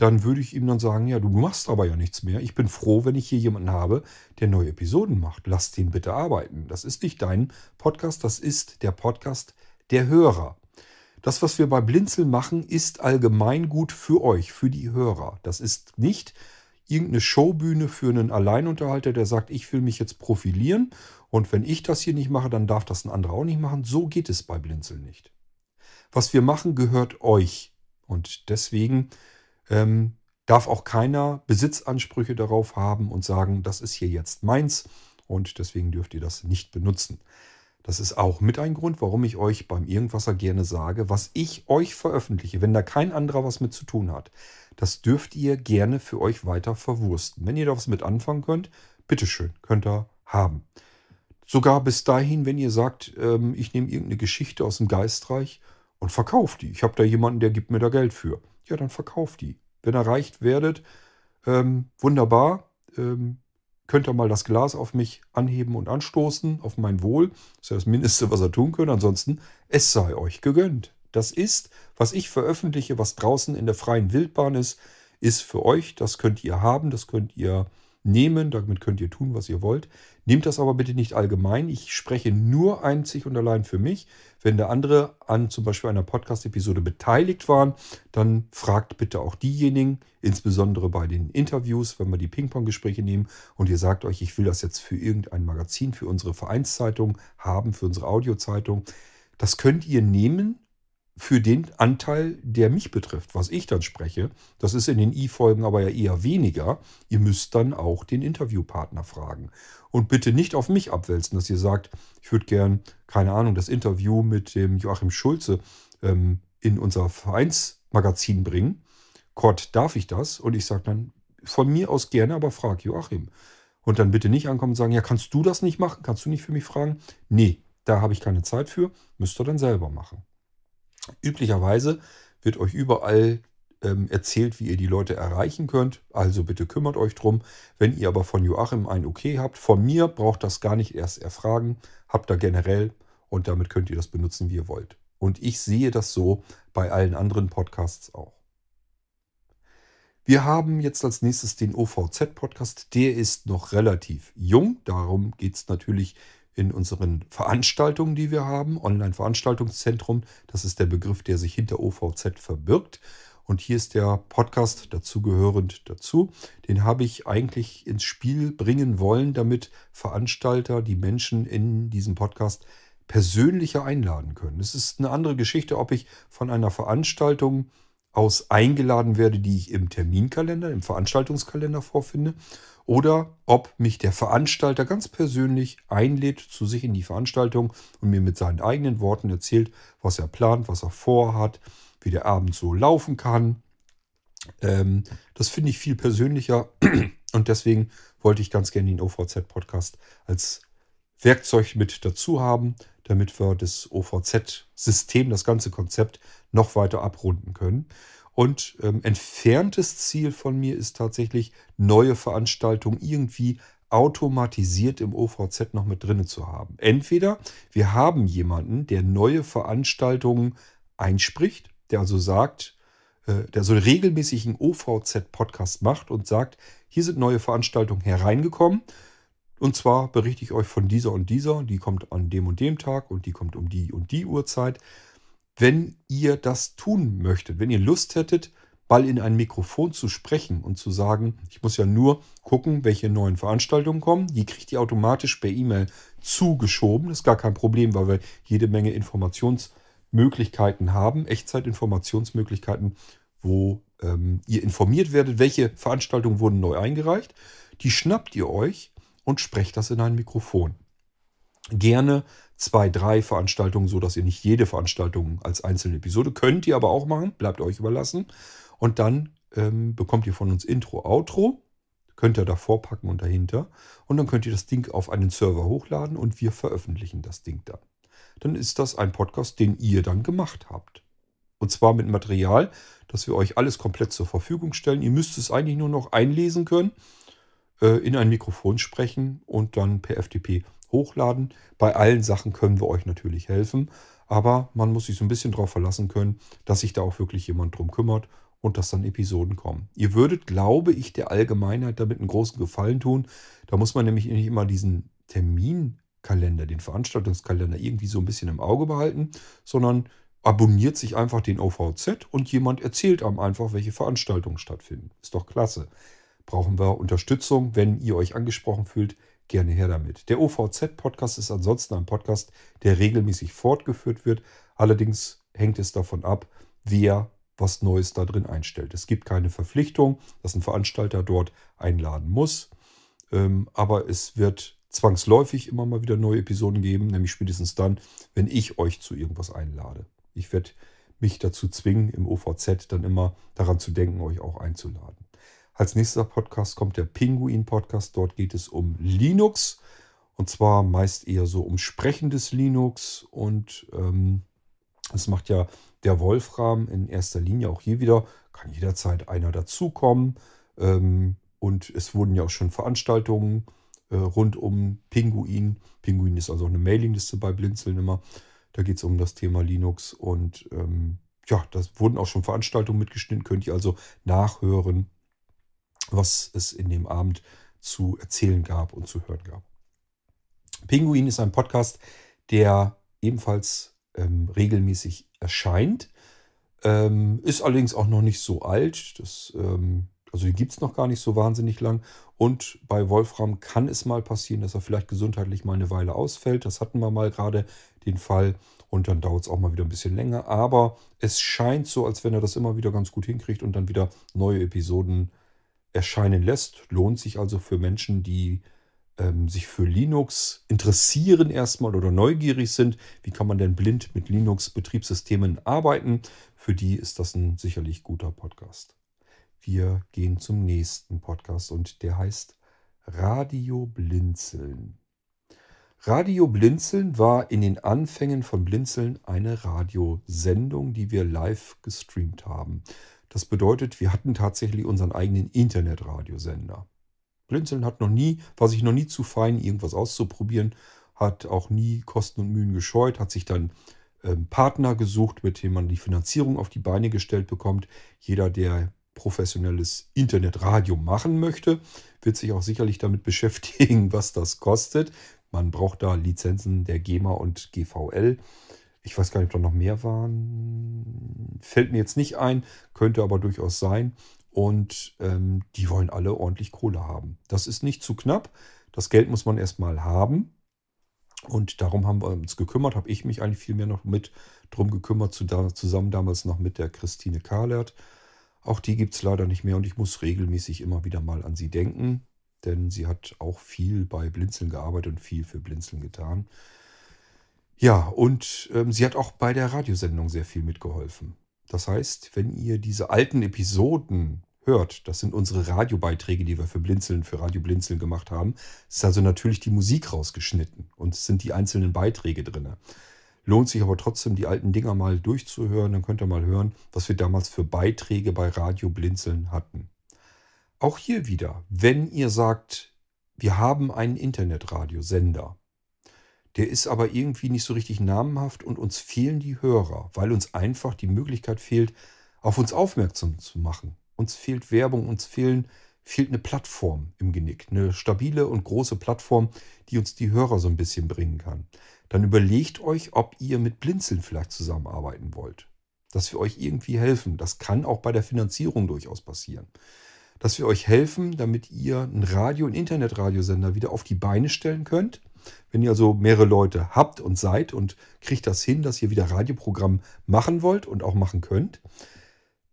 dann würde ich ihm dann sagen, ja, du machst aber ja nichts mehr. Ich bin froh, wenn ich hier jemanden habe, der neue Episoden macht. Lass den bitte arbeiten. Das ist nicht dein Podcast, das ist der Podcast der Hörer. Das, was wir bei Blinzel machen, ist allgemein gut für euch, für die Hörer. Das ist nicht irgendeine Showbühne für einen Alleinunterhalter, der sagt, ich will mich jetzt profilieren und wenn ich das hier nicht mache, dann darf das ein anderer auch nicht machen. So geht es bei Blinzel nicht. Was wir machen, gehört euch. Und deswegen ähm, darf auch keiner Besitzansprüche darauf haben und sagen, das ist hier jetzt meins und deswegen dürft ihr das nicht benutzen. Das ist auch mit ein Grund, warum ich euch beim Irgendwasser gerne sage, was ich euch veröffentliche, wenn da kein anderer was mit zu tun hat, das dürft ihr gerne für euch weiter verwursten. Wenn ihr da was mit anfangen könnt, bitteschön, könnt ihr haben. Sogar bis dahin, wenn ihr sagt, ähm, ich nehme irgendeine Geschichte aus dem Geistreich und verkauft die. Ich habe da jemanden, der gibt mir da Geld für ja, dann verkauft die. Wenn ihr reich werdet, ähm, wunderbar, ähm, könnt ihr mal das Glas auf mich anheben und anstoßen, auf mein Wohl. Das ist ja das Mindeste, was ihr tun könnt. Ansonsten, es sei euch gegönnt. Das ist, was ich veröffentliche, was draußen in der freien Wildbahn ist, ist für euch. Das könnt ihr haben, das könnt ihr nehmen, damit könnt ihr tun, was ihr wollt. Nehmt das aber bitte nicht allgemein. Ich spreche nur einzig und allein für mich. Wenn der andere an zum Beispiel einer Podcast-Episode beteiligt waren, dann fragt bitte auch diejenigen, insbesondere bei den Interviews, wenn wir die Ping-Pong-Gespräche nehmen und ihr sagt euch, ich will das jetzt für irgendein Magazin, für unsere Vereinszeitung haben, für unsere Audiozeitung. Das könnt ihr nehmen für den Anteil, der mich betrifft, was ich dann spreche. Das ist in den I-Folgen aber ja eher weniger. Ihr müsst dann auch den Interviewpartner fragen. Und bitte nicht auf mich abwälzen, dass ihr sagt, ich würde gern, keine Ahnung, das Interview mit dem Joachim Schulze ähm, in unser Vereinsmagazin bringen. Gott, darf ich das? Und ich sage dann, von mir aus gerne, aber frag Joachim. Und dann bitte nicht ankommen und sagen, ja, kannst du das nicht machen? Kannst du nicht für mich fragen? Nee, da habe ich keine Zeit für. Müsst ihr dann selber machen. Üblicherweise wird euch überall ähm, erzählt, wie ihr die Leute erreichen könnt. Also bitte kümmert euch drum. Wenn ihr aber von Joachim ein Okay habt, von mir braucht das gar nicht erst erfragen. Habt da generell und damit könnt ihr das benutzen, wie ihr wollt. Und ich sehe das so bei allen anderen Podcasts auch. Wir haben jetzt als nächstes den OVZ-Podcast. Der ist noch relativ jung. Darum geht es natürlich in unseren Veranstaltungen, die wir haben. Online-Veranstaltungszentrum, das ist der Begriff, der sich hinter OVZ verbirgt. Und hier ist der Podcast dazugehörend dazu. Den habe ich eigentlich ins Spiel bringen wollen, damit Veranstalter die Menschen in diesem Podcast persönlicher einladen können. Es ist eine andere Geschichte, ob ich von einer Veranstaltung aus eingeladen werde, die ich im Terminkalender, im Veranstaltungskalender vorfinde, oder ob mich der Veranstalter ganz persönlich einlädt zu sich in die Veranstaltung und mir mit seinen eigenen Worten erzählt, was er plant, was er vorhat, wie der Abend so laufen kann. Ähm, das finde ich viel persönlicher und deswegen wollte ich ganz gerne den OVZ-Podcast als Werkzeug mit dazu haben, damit wir das OVZ-System, das ganze Konzept noch weiter abrunden können. Und ähm, entferntes Ziel von mir ist tatsächlich, neue Veranstaltungen irgendwie automatisiert im OVZ noch mit drin zu haben. Entweder wir haben jemanden, der neue Veranstaltungen einspricht, der also sagt, äh, der so regelmäßig einen OVZ-Podcast macht und sagt, hier sind neue Veranstaltungen hereingekommen. Und zwar berichte ich euch von dieser und dieser, die kommt an dem und dem Tag und die kommt um die und die Uhrzeit wenn ihr das tun möchtet, wenn ihr Lust hättet, mal in ein Mikrofon zu sprechen und zu sagen, ich muss ja nur gucken, welche neuen Veranstaltungen kommen. Die kriegt ihr automatisch per E-Mail zugeschoben. Das ist gar kein Problem, weil wir jede Menge Informationsmöglichkeiten haben, Echtzeitinformationsmöglichkeiten, wo ähm, ihr informiert werdet, welche Veranstaltungen wurden neu eingereicht. Die schnappt ihr euch und sprecht das in ein Mikrofon. Gerne zwei, drei Veranstaltungen, so dass ihr nicht jede Veranstaltung als einzelne Episode könnt ihr aber auch machen, bleibt euch überlassen. Und dann ähm, bekommt ihr von uns Intro, Outro, könnt ihr davor packen und dahinter. Und dann könnt ihr das Ding auf einen Server hochladen und wir veröffentlichen das Ding dann. Dann ist das ein Podcast, den ihr dann gemacht habt. Und zwar mit Material, das wir euch alles komplett zur Verfügung stellen. Ihr müsst es eigentlich nur noch einlesen können, in ein Mikrofon sprechen und dann per FTP hochladen. Bei allen Sachen können wir euch natürlich helfen, aber man muss sich so ein bisschen darauf verlassen können, dass sich da auch wirklich jemand drum kümmert und dass dann Episoden kommen. Ihr würdet, glaube ich, der Allgemeinheit damit einen großen Gefallen tun. Da muss man nämlich nicht immer diesen Terminkalender, den Veranstaltungskalender irgendwie so ein bisschen im Auge behalten, sondern abonniert sich einfach den OVZ und jemand erzählt einem einfach, welche Veranstaltungen stattfinden. Ist doch klasse. Brauchen wir Unterstützung, wenn ihr euch angesprochen fühlt, gerne her damit. Der OVZ-Podcast ist ansonsten ein Podcast, der regelmäßig fortgeführt wird. Allerdings hängt es davon ab, wer was Neues da drin einstellt. Es gibt keine Verpflichtung, dass ein Veranstalter dort einladen muss. Ähm, aber es wird zwangsläufig immer mal wieder neue Episoden geben, nämlich spätestens dann, wenn ich euch zu irgendwas einlade. Ich werde mich dazu zwingen, im OVZ dann immer daran zu denken, euch auch einzuladen. Als nächster Podcast kommt der Pinguin-Podcast. Dort geht es um Linux. Und zwar meist eher so um sprechendes Linux. Und ähm, das macht ja der Wolfram in erster Linie auch hier wieder. Kann jederzeit einer dazukommen. Ähm, und es wurden ja auch schon Veranstaltungen äh, rund um Pinguin. Pinguin ist also auch eine Mailingliste bei Blinzeln immer. Da geht es um das Thema Linux. Und ähm, ja, da wurden auch schon Veranstaltungen mitgeschnitten. Könnt ihr also nachhören was es in dem Abend zu erzählen gab und zu hören gab. Pinguin ist ein Podcast, der ebenfalls ähm, regelmäßig erscheint. Ähm, ist allerdings auch noch nicht so alt. Das, ähm, also die gibt es noch gar nicht so wahnsinnig lang. Und bei Wolfram kann es mal passieren, dass er vielleicht gesundheitlich mal eine Weile ausfällt. Das hatten wir mal gerade den Fall. Und dann dauert es auch mal wieder ein bisschen länger. Aber es scheint so, als wenn er das immer wieder ganz gut hinkriegt und dann wieder neue Episoden erscheinen lässt. Lohnt sich also für Menschen, die ähm, sich für Linux interessieren erstmal oder neugierig sind. Wie kann man denn blind mit Linux-Betriebssystemen arbeiten? Für die ist das ein sicherlich guter Podcast. Wir gehen zum nächsten Podcast und der heißt Radio Blinzeln. Radio Blinzeln war in den Anfängen von Blinzeln eine Radiosendung, die wir live gestreamt haben. Das bedeutet, wir hatten tatsächlich unseren eigenen Internetradiosender. Blinzeln hat noch nie, war sich noch nie zu fein, irgendwas auszuprobieren, hat auch nie Kosten und Mühen gescheut, hat sich dann ähm, Partner gesucht, mit dem man die Finanzierung auf die Beine gestellt bekommt. Jeder, der professionelles Internetradio machen möchte, wird sich auch sicherlich damit beschäftigen, was das kostet. Man braucht da Lizenzen der GEMA und GVL. Ich weiß gar nicht, ob da noch mehr waren. Fällt mir jetzt nicht ein, könnte aber durchaus sein. Und ähm, die wollen alle ordentlich Kohle haben. Das ist nicht zu knapp. Das Geld muss man erstmal haben. Und darum haben wir uns gekümmert, habe ich mich eigentlich viel mehr noch mit drum gekümmert, zusammen damals noch mit der Christine Kahlert. Auch die gibt es leider nicht mehr und ich muss regelmäßig immer wieder mal an sie denken, denn sie hat auch viel bei Blinzeln gearbeitet und viel für Blinzeln getan. Ja, und ähm, sie hat auch bei der Radiosendung sehr viel mitgeholfen. Das heißt, wenn ihr diese alten Episoden hört, das sind unsere Radiobeiträge, die wir für Blinzeln, für Radio Blinzeln gemacht haben, ist also natürlich die Musik rausgeschnitten und es sind die einzelnen Beiträge drin. Lohnt sich aber trotzdem, die alten Dinger mal durchzuhören, dann könnt ihr mal hören, was wir damals für Beiträge bei Radio Blinzeln hatten. Auch hier wieder, wenn ihr sagt, wir haben einen Internetradiosender, der ist aber irgendwie nicht so richtig namenhaft und uns fehlen die Hörer, weil uns einfach die Möglichkeit fehlt, auf uns aufmerksam zu machen. Uns fehlt Werbung, uns fehlen, fehlt eine Plattform im Genick, eine stabile und große Plattform, die uns die Hörer so ein bisschen bringen kann. Dann überlegt euch, ob ihr mit Blinzeln vielleicht zusammenarbeiten wollt. Dass wir euch irgendwie helfen. Das kann auch bei der Finanzierung durchaus passieren. Dass wir euch helfen, damit ihr einen Radio- und Internetradiosender wieder auf die Beine stellen könnt wenn ihr also mehrere Leute habt und seid und kriegt das hin, dass ihr wieder Radioprogramm machen wollt und auch machen könnt,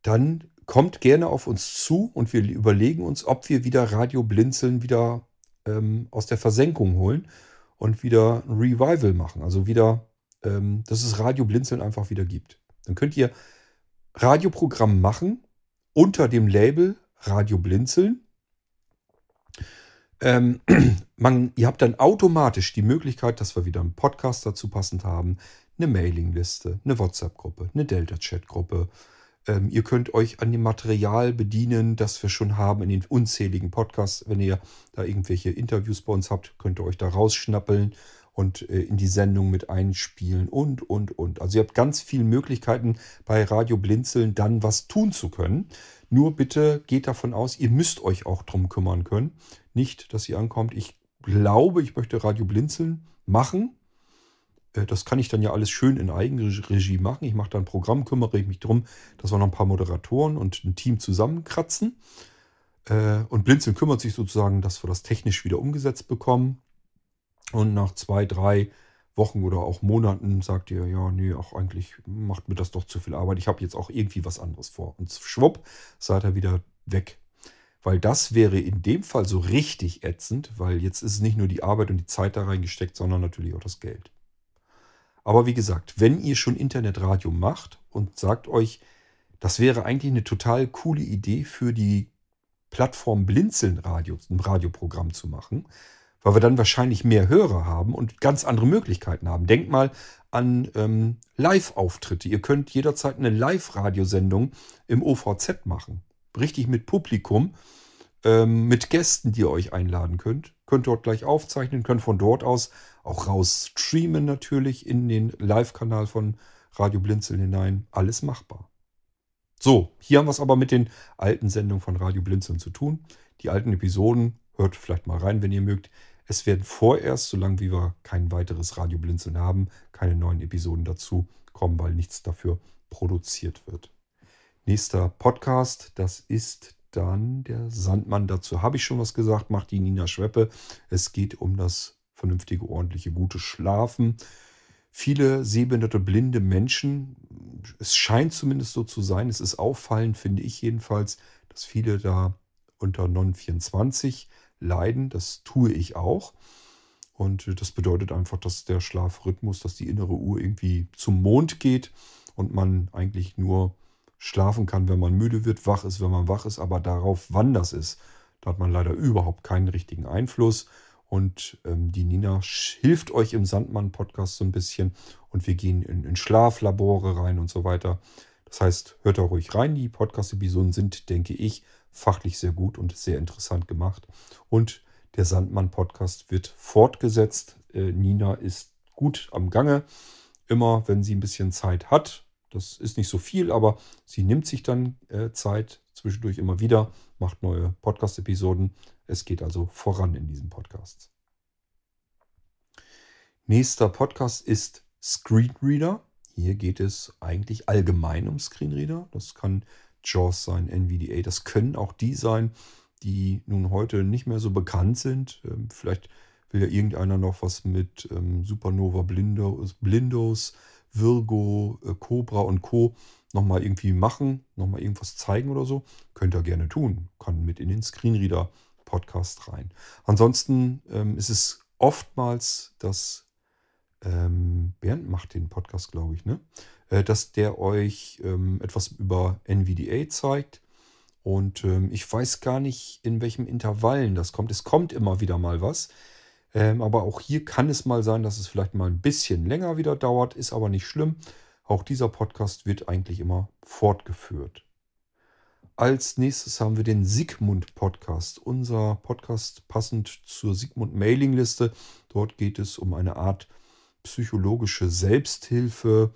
dann kommt gerne auf uns zu und wir überlegen uns, ob wir wieder Radio Blinzeln wieder ähm, aus der Versenkung holen und wieder ein Revival machen. Also wieder, ähm, dass es Radio Blinzeln einfach wieder gibt. Dann könnt ihr Radioprogramm machen unter dem Label Radio Blinzeln ähm, man, ihr habt dann automatisch die Möglichkeit, dass wir wieder einen Podcast dazu passend haben, eine Mailingliste, eine WhatsApp-Gruppe, eine Delta-Chat-Gruppe. Ähm, ihr könnt euch an dem Material bedienen, das wir schon haben in den unzähligen Podcasts. Wenn ihr da irgendwelche Interviews bei uns habt, könnt ihr euch da rausschnappeln und äh, in die Sendung mit einspielen und, und, und. Also ihr habt ganz viele Möglichkeiten bei Radio Blinzeln dann was tun zu können. Nur bitte geht davon aus, ihr müsst euch auch drum kümmern können. Nicht, dass ihr ankommt, ich glaube, ich möchte Radio Blinzeln machen. Äh, das kann ich dann ja alles schön in Eigenregie machen. Ich mache dann ein Programm, kümmere ich mich darum, dass wir noch ein paar Moderatoren und ein Team zusammenkratzen. Äh, und Blinzeln kümmert sich sozusagen, dass wir das technisch wieder umgesetzt bekommen. Und nach zwei, drei Wochen oder auch Monaten sagt ihr, ja, nee, auch eigentlich macht mir das doch zu viel Arbeit. Ich habe jetzt auch irgendwie was anderes vor. Und schwupp, seid ihr wieder weg. Weil das wäre in dem Fall so richtig ätzend, weil jetzt ist es nicht nur die Arbeit und die Zeit da reingesteckt, sondern natürlich auch das Geld. Aber wie gesagt, wenn ihr schon Internetradio macht und sagt euch, das wäre eigentlich eine total coole Idee für die Plattform Blinzeln Radio, ein Radioprogramm zu machen, weil wir dann wahrscheinlich mehr Hörer haben und ganz andere Möglichkeiten haben. Denkt mal an ähm, Live-Auftritte. Ihr könnt jederzeit eine Live-Radiosendung im OVZ machen. Richtig mit Publikum, ähm, mit Gästen, die ihr euch einladen könnt. Könnt dort gleich aufzeichnen, könnt von dort aus auch raus streamen natürlich in den Live-Kanal von Radio Blinzeln hinein. Alles machbar. So, hier haben wir es aber mit den alten Sendungen von Radio Blinzeln zu tun. Die alten Episoden, hört vielleicht mal rein, wenn ihr mögt. Es werden vorerst, solange wir kein weiteres Radio Blinzeln haben, keine neuen Episoden dazu kommen, weil nichts dafür produziert wird. Nächster Podcast, das ist dann der Sandmann. Dazu habe ich schon was gesagt, macht die Nina Schweppe. Es geht um das vernünftige, ordentliche, gute Schlafen. Viele sehbehinderte, blinde Menschen, es scheint zumindest so zu sein, es ist auffallend, finde ich jedenfalls, dass viele da unter Non-24 leiden. Das tue ich auch. Und das bedeutet einfach, dass der Schlafrhythmus, dass die innere Uhr irgendwie zum Mond geht und man eigentlich nur schlafen kann, wenn man müde wird, wach ist, wenn man wach ist, aber darauf, wann das ist, da hat man leider überhaupt keinen richtigen Einfluss. Und ähm, die Nina hilft euch im Sandmann-Podcast so ein bisschen und wir gehen in, in Schlaflabore rein und so weiter. Das heißt, hört da ruhig rein. Die Podcast-Episoden sind, denke ich, fachlich sehr gut und sehr interessant gemacht. Und der Sandmann-Podcast wird fortgesetzt. Äh, Nina ist gut am Gange. Immer, wenn sie ein bisschen Zeit hat. Das ist nicht so viel, aber sie nimmt sich dann äh, Zeit zwischendurch immer wieder, macht neue Podcast-Episoden. Es geht also voran in diesen Podcasts. Nächster Podcast ist Screenreader. Hier geht es eigentlich allgemein um Screenreader. Das kann JAWS sein, NVDA. Das können auch die sein, die nun heute nicht mehr so bekannt sind. Ähm, vielleicht will ja irgendeiner noch was mit ähm, Supernova Blindos, Blindos Virgo, äh, Cobra und Co. nochmal irgendwie machen, nochmal irgendwas zeigen oder so. Könnt ihr gerne tun. Kann mit in den Screenreader-Podcast rein. Ansonsten ähm, ist es oftmals, dass ähm, Bernd macht den Podcast, glaube ich, ne? Äh, dass der euch ähm, etwas über NVDA zeigt. Und ähm, ich weiß gar nicht, in welchem Intervallen das kommt. Es kommt immer wieder mal was. Ähm, aber auch hier kann es mal sein, dass es vielleicht mal ein bisschen länger wieder dauert, ist aber nicht schlimm. Auch dieser Podcast wird eigentlich immer fortgeführt. Als nächstes haben wir den Sigmund Podcast, unser Podcast passend zur Sigmund Mailingliste. Dort geht es um eine Art psychologische Selbsthilfe.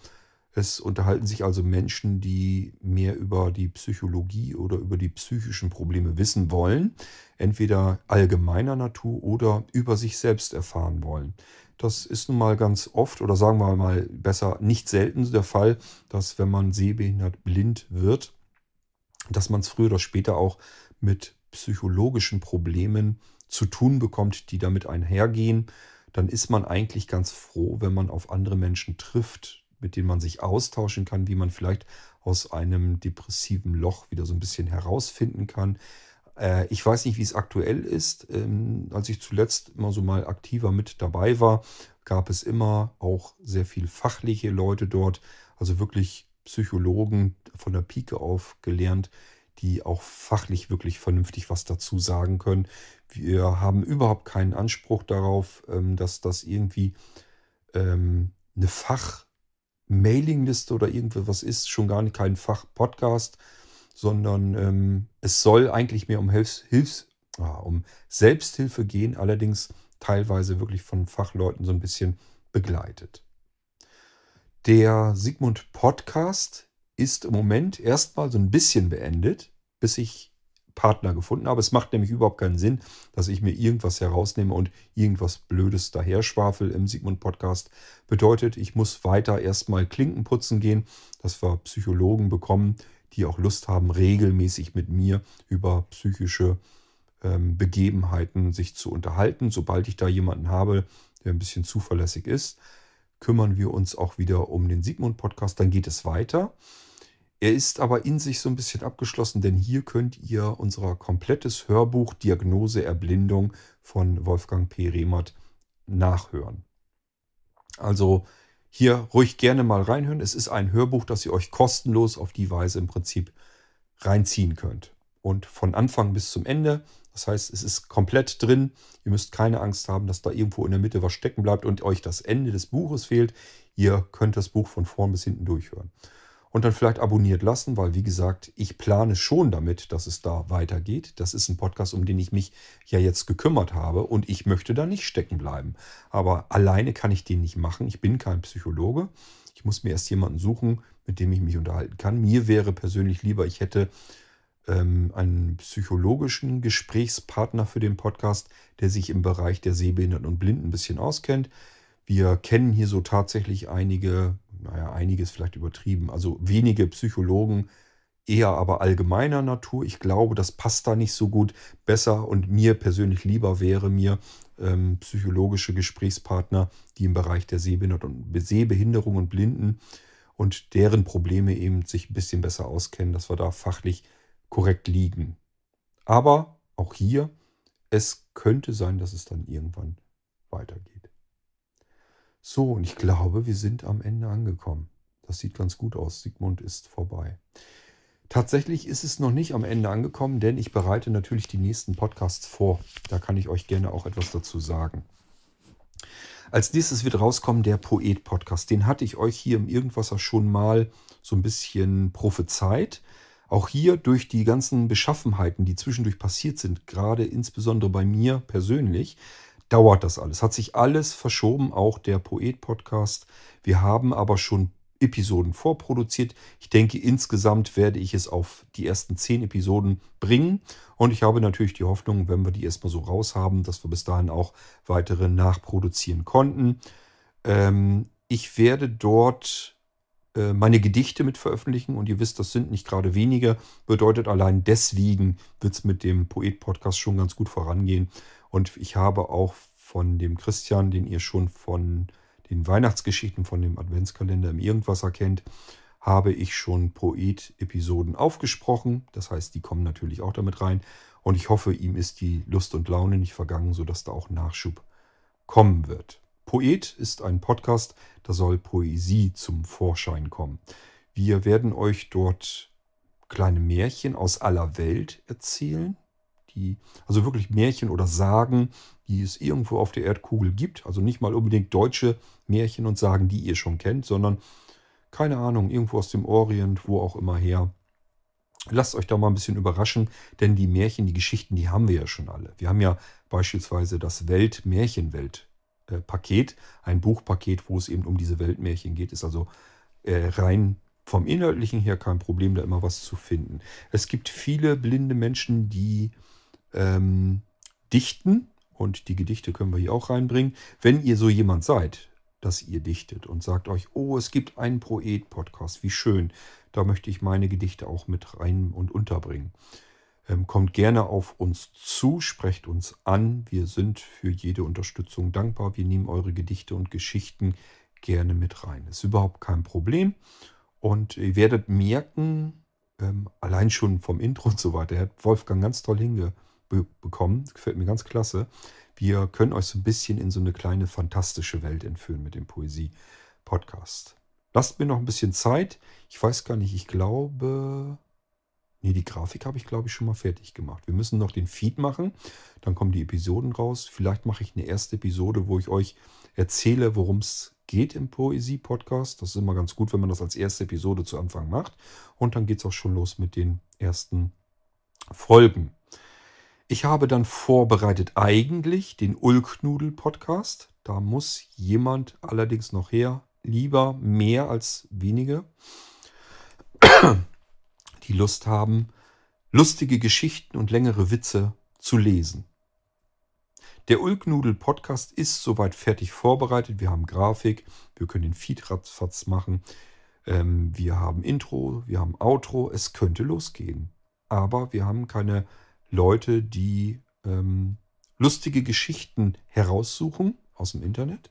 Es unterhalten sich also Menschen, die mehr über die Psychologie oder über die psychischen Probleme wissen wollen, entweder allgemeiner Natur oder über sich selbst erfahren wollen. Das ist nun mal ganz oft oder sagen wir mal besser nicht selten der Fall, dass wenn man sehbehindert blind wird, dass man es früher oder später auch mit psychologischen Problemen zu tun bekommt, die damit einhergehen dann ist man eigentlich ganz froh, wenn man auf andere Menschen trifft, mit denen man sich austauschen kann, wie man vielleicht aus einem depressiven Loch wieder so ein bisschen herausfinden kann. Äh, ich weiß nicht, wie es aktuell ist. Ähm, als ich zuletzt immer so mal aktiver mit dabei war, gab es immer auch sehr viel fachliche Leute dort, also wirklich Psychologen von der Pike auf gelernt, die auch fachlich wirklich vernünftig was dazu sagen können. Wir haben überhaupt keinen Anspruch darauf, ähm, dass das irgendwie ähm, eine Fach-Mailingliste oder irgendwas ist, schon gar nicht kein Fach-Podcast, sondern ähm, es soll eigentlich mehr um, Hilfs, Hilfs ah, um Selbsthilfe gehen, allerdings teilweise wirklich von Fachleuten so ein bisschen begleitet. Der Sigmund Podcast ist im Moment erstmal so ein bisschen beendet, bis ich Partner gefunden habe. Es macht nämlich überhaupt keinen Sinn, dass ich mir irgendwas herausnehme und irgendwas Blödes daherschwafel im Sigmund-Podcast. Bedeutet, ich muss weiter erstmal Klinken putzen gehen, dass wir Psychologen bekommen, die auch Lust haben, regelmäßig mit mir über psychische ähm, Begebenheiten sich zu unterhalten. Sobald ich da jemanden habe, der ein bisschen zuverlässig ist, kümmern wir uns auch wieder um den Sigmund-Podcast. Dann geht es weiter. Er ist aber in sich so ein bisschen abgeschlossen, denn hier könnt ihr unser komplettes Hörbuch Diagnose Erblindung von Wolfgang P. Rehmert nachhören. Also hier ruhig gerne mal reinhören. Es ist ein Hörbuch, das ihr euch kostenlos auf die Weise im Prinzip reinziehen könnt. Und von Anfang bis zum Ende. Das heißt, es ist komplett drin. Ihr müsst keine Angst haben, dass da irgendwo in der Mitte was stecken bleibt und euch das Ende des Buches fehlt. Ihr könnt das Buch von vorn bis hinten durchhören und dann vielleicht abonniert lassen, weil wie gesagt, ich plane schon damit, dass es da weitergeht. Das ist ein Podcast, um den ich mich ja jetzt gekümmert habe und ich möchte da nicht stecken bleiben. Aber alleine kann ich den nicht machen. Ich bin kein Psychologe. Ich muss mir erst jemanden suchen, mit dem ich mich unterhalten kann. Mir wäre persönlich lieber, ich hätte ähm, einen psychologischen Gesprächspartner für den Podcast, der sich im Bereich der Sehbehinderten und Blinden ein bisschen auskennt. Wir kennen hier so tatsächlich einige naja, einiges vielleicht übertrieben. Also wenige Psychologen, eher aber allgemeiner Natur. Ich glaube, das passt da nicht so gut. Besser und mir persönlich lieber wäre mir ähm, psychologische Gesprächspartner, die im Bereich der Sehbehinderung und Blinden und deren Probleme eben sich ein bisschen besser auskennen, dass wir da fachlich korrekt liegen. Aber auch hier, es könnte sein, dass es dann irgendwann weitergeht. So, und ich glaube, wir sind am Ende angekommen. Das sieht ganz gut aus. Sigmund ist vorbei. Tatsächlich ist es noch nicht am Ende angekommen, denn ich bereite natürlich die nächsten Podcasts vor. Da kann ich euch gerne auch etwas dazu sagen. Als nächstes wird rauskommen der Poet-Podcast. Den hatte ich euch hier im Irgendwasser schon mal so ein bisschen prophezeit. Auch hier durch die ganzen Beschaffenheiten, die zwischendurch passiert sind, gerade insbesondere bei mir persönlich, dauert das alles. Hat sich alles verschoben, auch der Poet-Podcast. Wir haben aber schon Episoden vorproduziert. Ich denke, insgesamt werde ich es auf die ersten zehn Episoden bringen. Und ich habe natürlich die Hoffnung, wenn wir die erstmal so raus haben, dass wir bis dahin auch weitere nachproduzieren konnten. Ähm, ich werde dort äh, meine Gedichte mit veröffentlichen und ihr wisst, das sind nicht gerade wenige. Bedeutet allein deswegen wird es mit dem Poet-Podcast schon ganz gut vorangehen. Und ich habe auch von dem Christian, den ihr schon von den Weihnachtsgeschichten, von dem Adventskalender im Irgendwasser kennt, habe ich schon Poet-Episoden aufgesprochen. Das heißt, die kommen natürlich auch damit rein. Und ich hoffe, ihm ist die Lust und Laune nicht vergangen, sodass da auch Nachschub kommen wird. Poet ist ein Podcast, da soll Poesie zum Vorschein kommen. Wir werden euch dort kleine Märchen aus aller Welt erzählen, die, also wirklich Märchen oder Sagen, die es irgendwo auf der Erdkugel gibt. Also nicht mal unbedingt deutsche Märchen und Sagen, die ihr schon kennt, sondern keine Ahnung, irgendwo aus dem Orient, wo auch immer her. Lasst euch da mal ein bisschen überraschen, denn die Märchen, die Geschichten, die haben wir ja schon alle. Wir haben ja beispielsweise das Welt-Märchenwelt-Paket, ein Buchpaket, wo es eben um diese Weltmärchen geht. Ist also äh, rein vom Inhaltlichen her kein Problem, da immer was zu finden. Es gibt viele blinde Menschen, die ähm, dichten und die Gedichte können wir hier auch reinbringen. Wenn ihr so jemand seid, dass ihr dichtet und sagt euch, oh, es gibt einen Poet-Podcast, wie schön, da möchte ich meine Gedichte auch mit rein und unterbringen. Ähm, kommt gerne auf uns zu, sprecht uns an. Wir sind für jede Unterstützung dankbar. Wir nehmen eure Gedichte und Geschichten gerne mit rein. Ist überhaupt kein Problem. Und ihr werdet merken, ähm, allein schon vom Intro und so weiter, hat Wolfgang ganz toll hingebekommen. Gefällt mir ganz klasse. Wir können euch so ein bisschen in so eine kleine fantastische Welt entführen mit dem Poesie-Podcast. Lasst mir noch ein bisschen Zeit. Ich weiß gar nicht, ich glaube. Nee, die Grafik habe ich, glaube ich, schon mal fertig gemacht. Wir müssen noch den Feed machen. Dann kommen die Episoden raus. Vielleicht mache ich eine erste Episode, wo ich euch erzähle, worum es geht im Poesie-Podcast. Das ist immer ganz gut, wenn man das als erste Episode zu Anfang macht. Und dann geht es auch schon los mit den ersten Folgen. Ich habe dann vorbereitet eigentlich den Ulknudel-Podcast. Da muss jemand allerdings noch her. Lieber mehr als wenige, die Lust haben, lustige Geschichten und längere Witze zu lesen. Der Ulknudel Podcast ist soweit fertig vorbereitet. Wir haben Grafik, wir können den Feed ratzfatz machen. Ähm, wir haben Intro, wir haben Outro. Es könnte losgehen. Aber wir haben keine Leute, die ähm, lustige Geschichten heraussuchen aus dem Internet,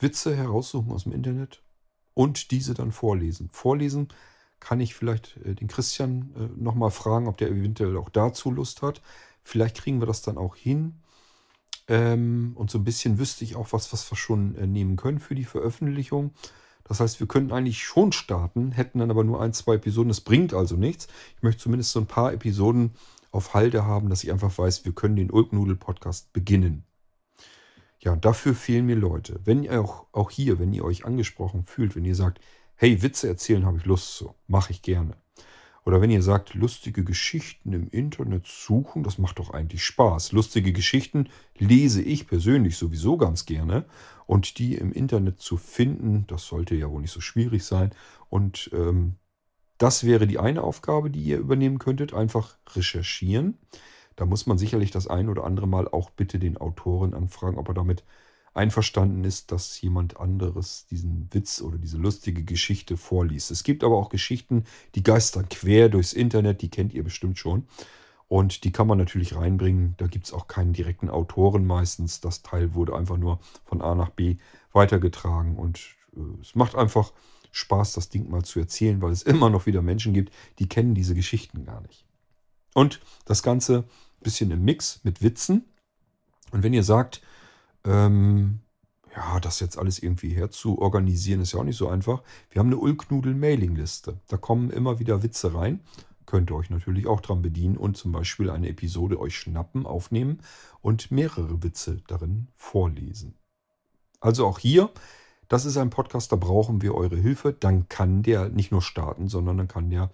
Witze heraussuchen aus dem Internet und diese dann vorlesen. Vorlesen kann ich vielleicht äh, den Christian äh, nochmal fragen, ob der eventuell auch dazu Lust hat. Vielleicht kriegen wir das dann auch hin. Ähm, und so ein bisschen wüsste ich auch was, was wir schon äh, nehmen können für die Veröffentlichung. Das heißt, wir könnten eigentlich schon starten, hätten dann aber nur ein, zwei Episoden. Das bringt also nichts. Ich möchte zumindest so ein paar Episoden auf Halde haben, dass ich einfach weiß, wir können den Ulknudel-Podcast beginnen. Ja, dafür fehlen mir Leute. Wenn ihr auch, auch hier, wenn ihr euch angesprochen fühlt, wenn ihr sagt, hey, Witze erzählen habe ich Lust zu, mache ich gerne. Oder wenn ihr sagt, lustige Geschichten im Internet suchen, das macht doch eigentlich Spaß. Lustige Geschichten lese ich persönlich sowieso ganz gerne. Und die im Internet zu finden, das sollte ja wohl nicht so schwierig sein. Und ähm, das wäre die eine Aufgabe, die ihr übernehmen könntet. Einfach recherchieren. Da muss man sicherlich das ein oder andere Mal auch bitte den Autoren anfragen, ob er damit einverstanden ist, dass jemand anderes diesen Witz oder diese lustige Geschichte vorliest. Es gibt aber auch Geschichten, die geistern quer durchs Internet, die kennt ihr bestimmt schon. Und die kann man natürlich reinbringen. Da gibt es auch keinen direkten Autoren meistens. Das Teil wurde einfach nur von A nach B weitergetragen. Und äh, es macht einfach Spaß, das Ding mal zu erzählen, weil es immer noch wieder Menschen gibt, die kennen diese Geschichten gar nicht. Und das Ganze ein bisschen im Mix mit Witzen. Und wenn ihr sagt, ähm, ja, das jetzt alles irgendwie herzuorganisieren, ist ja auch nicht so einfach. Wir haben eine Ulknudel-Mailingliste. Da kommen immer wieder Witze rein. Könnt ihr euch natürlich auch dran bedienen und zum Beispiel eine Episode euch schnappen, aufnehmen und mehrere Witze darin vorlesen. Also auch hier, das ist ein Podcast, da brauchen wir eure Hilfe. Dann kann der nicht nur starten, sondern dann kann der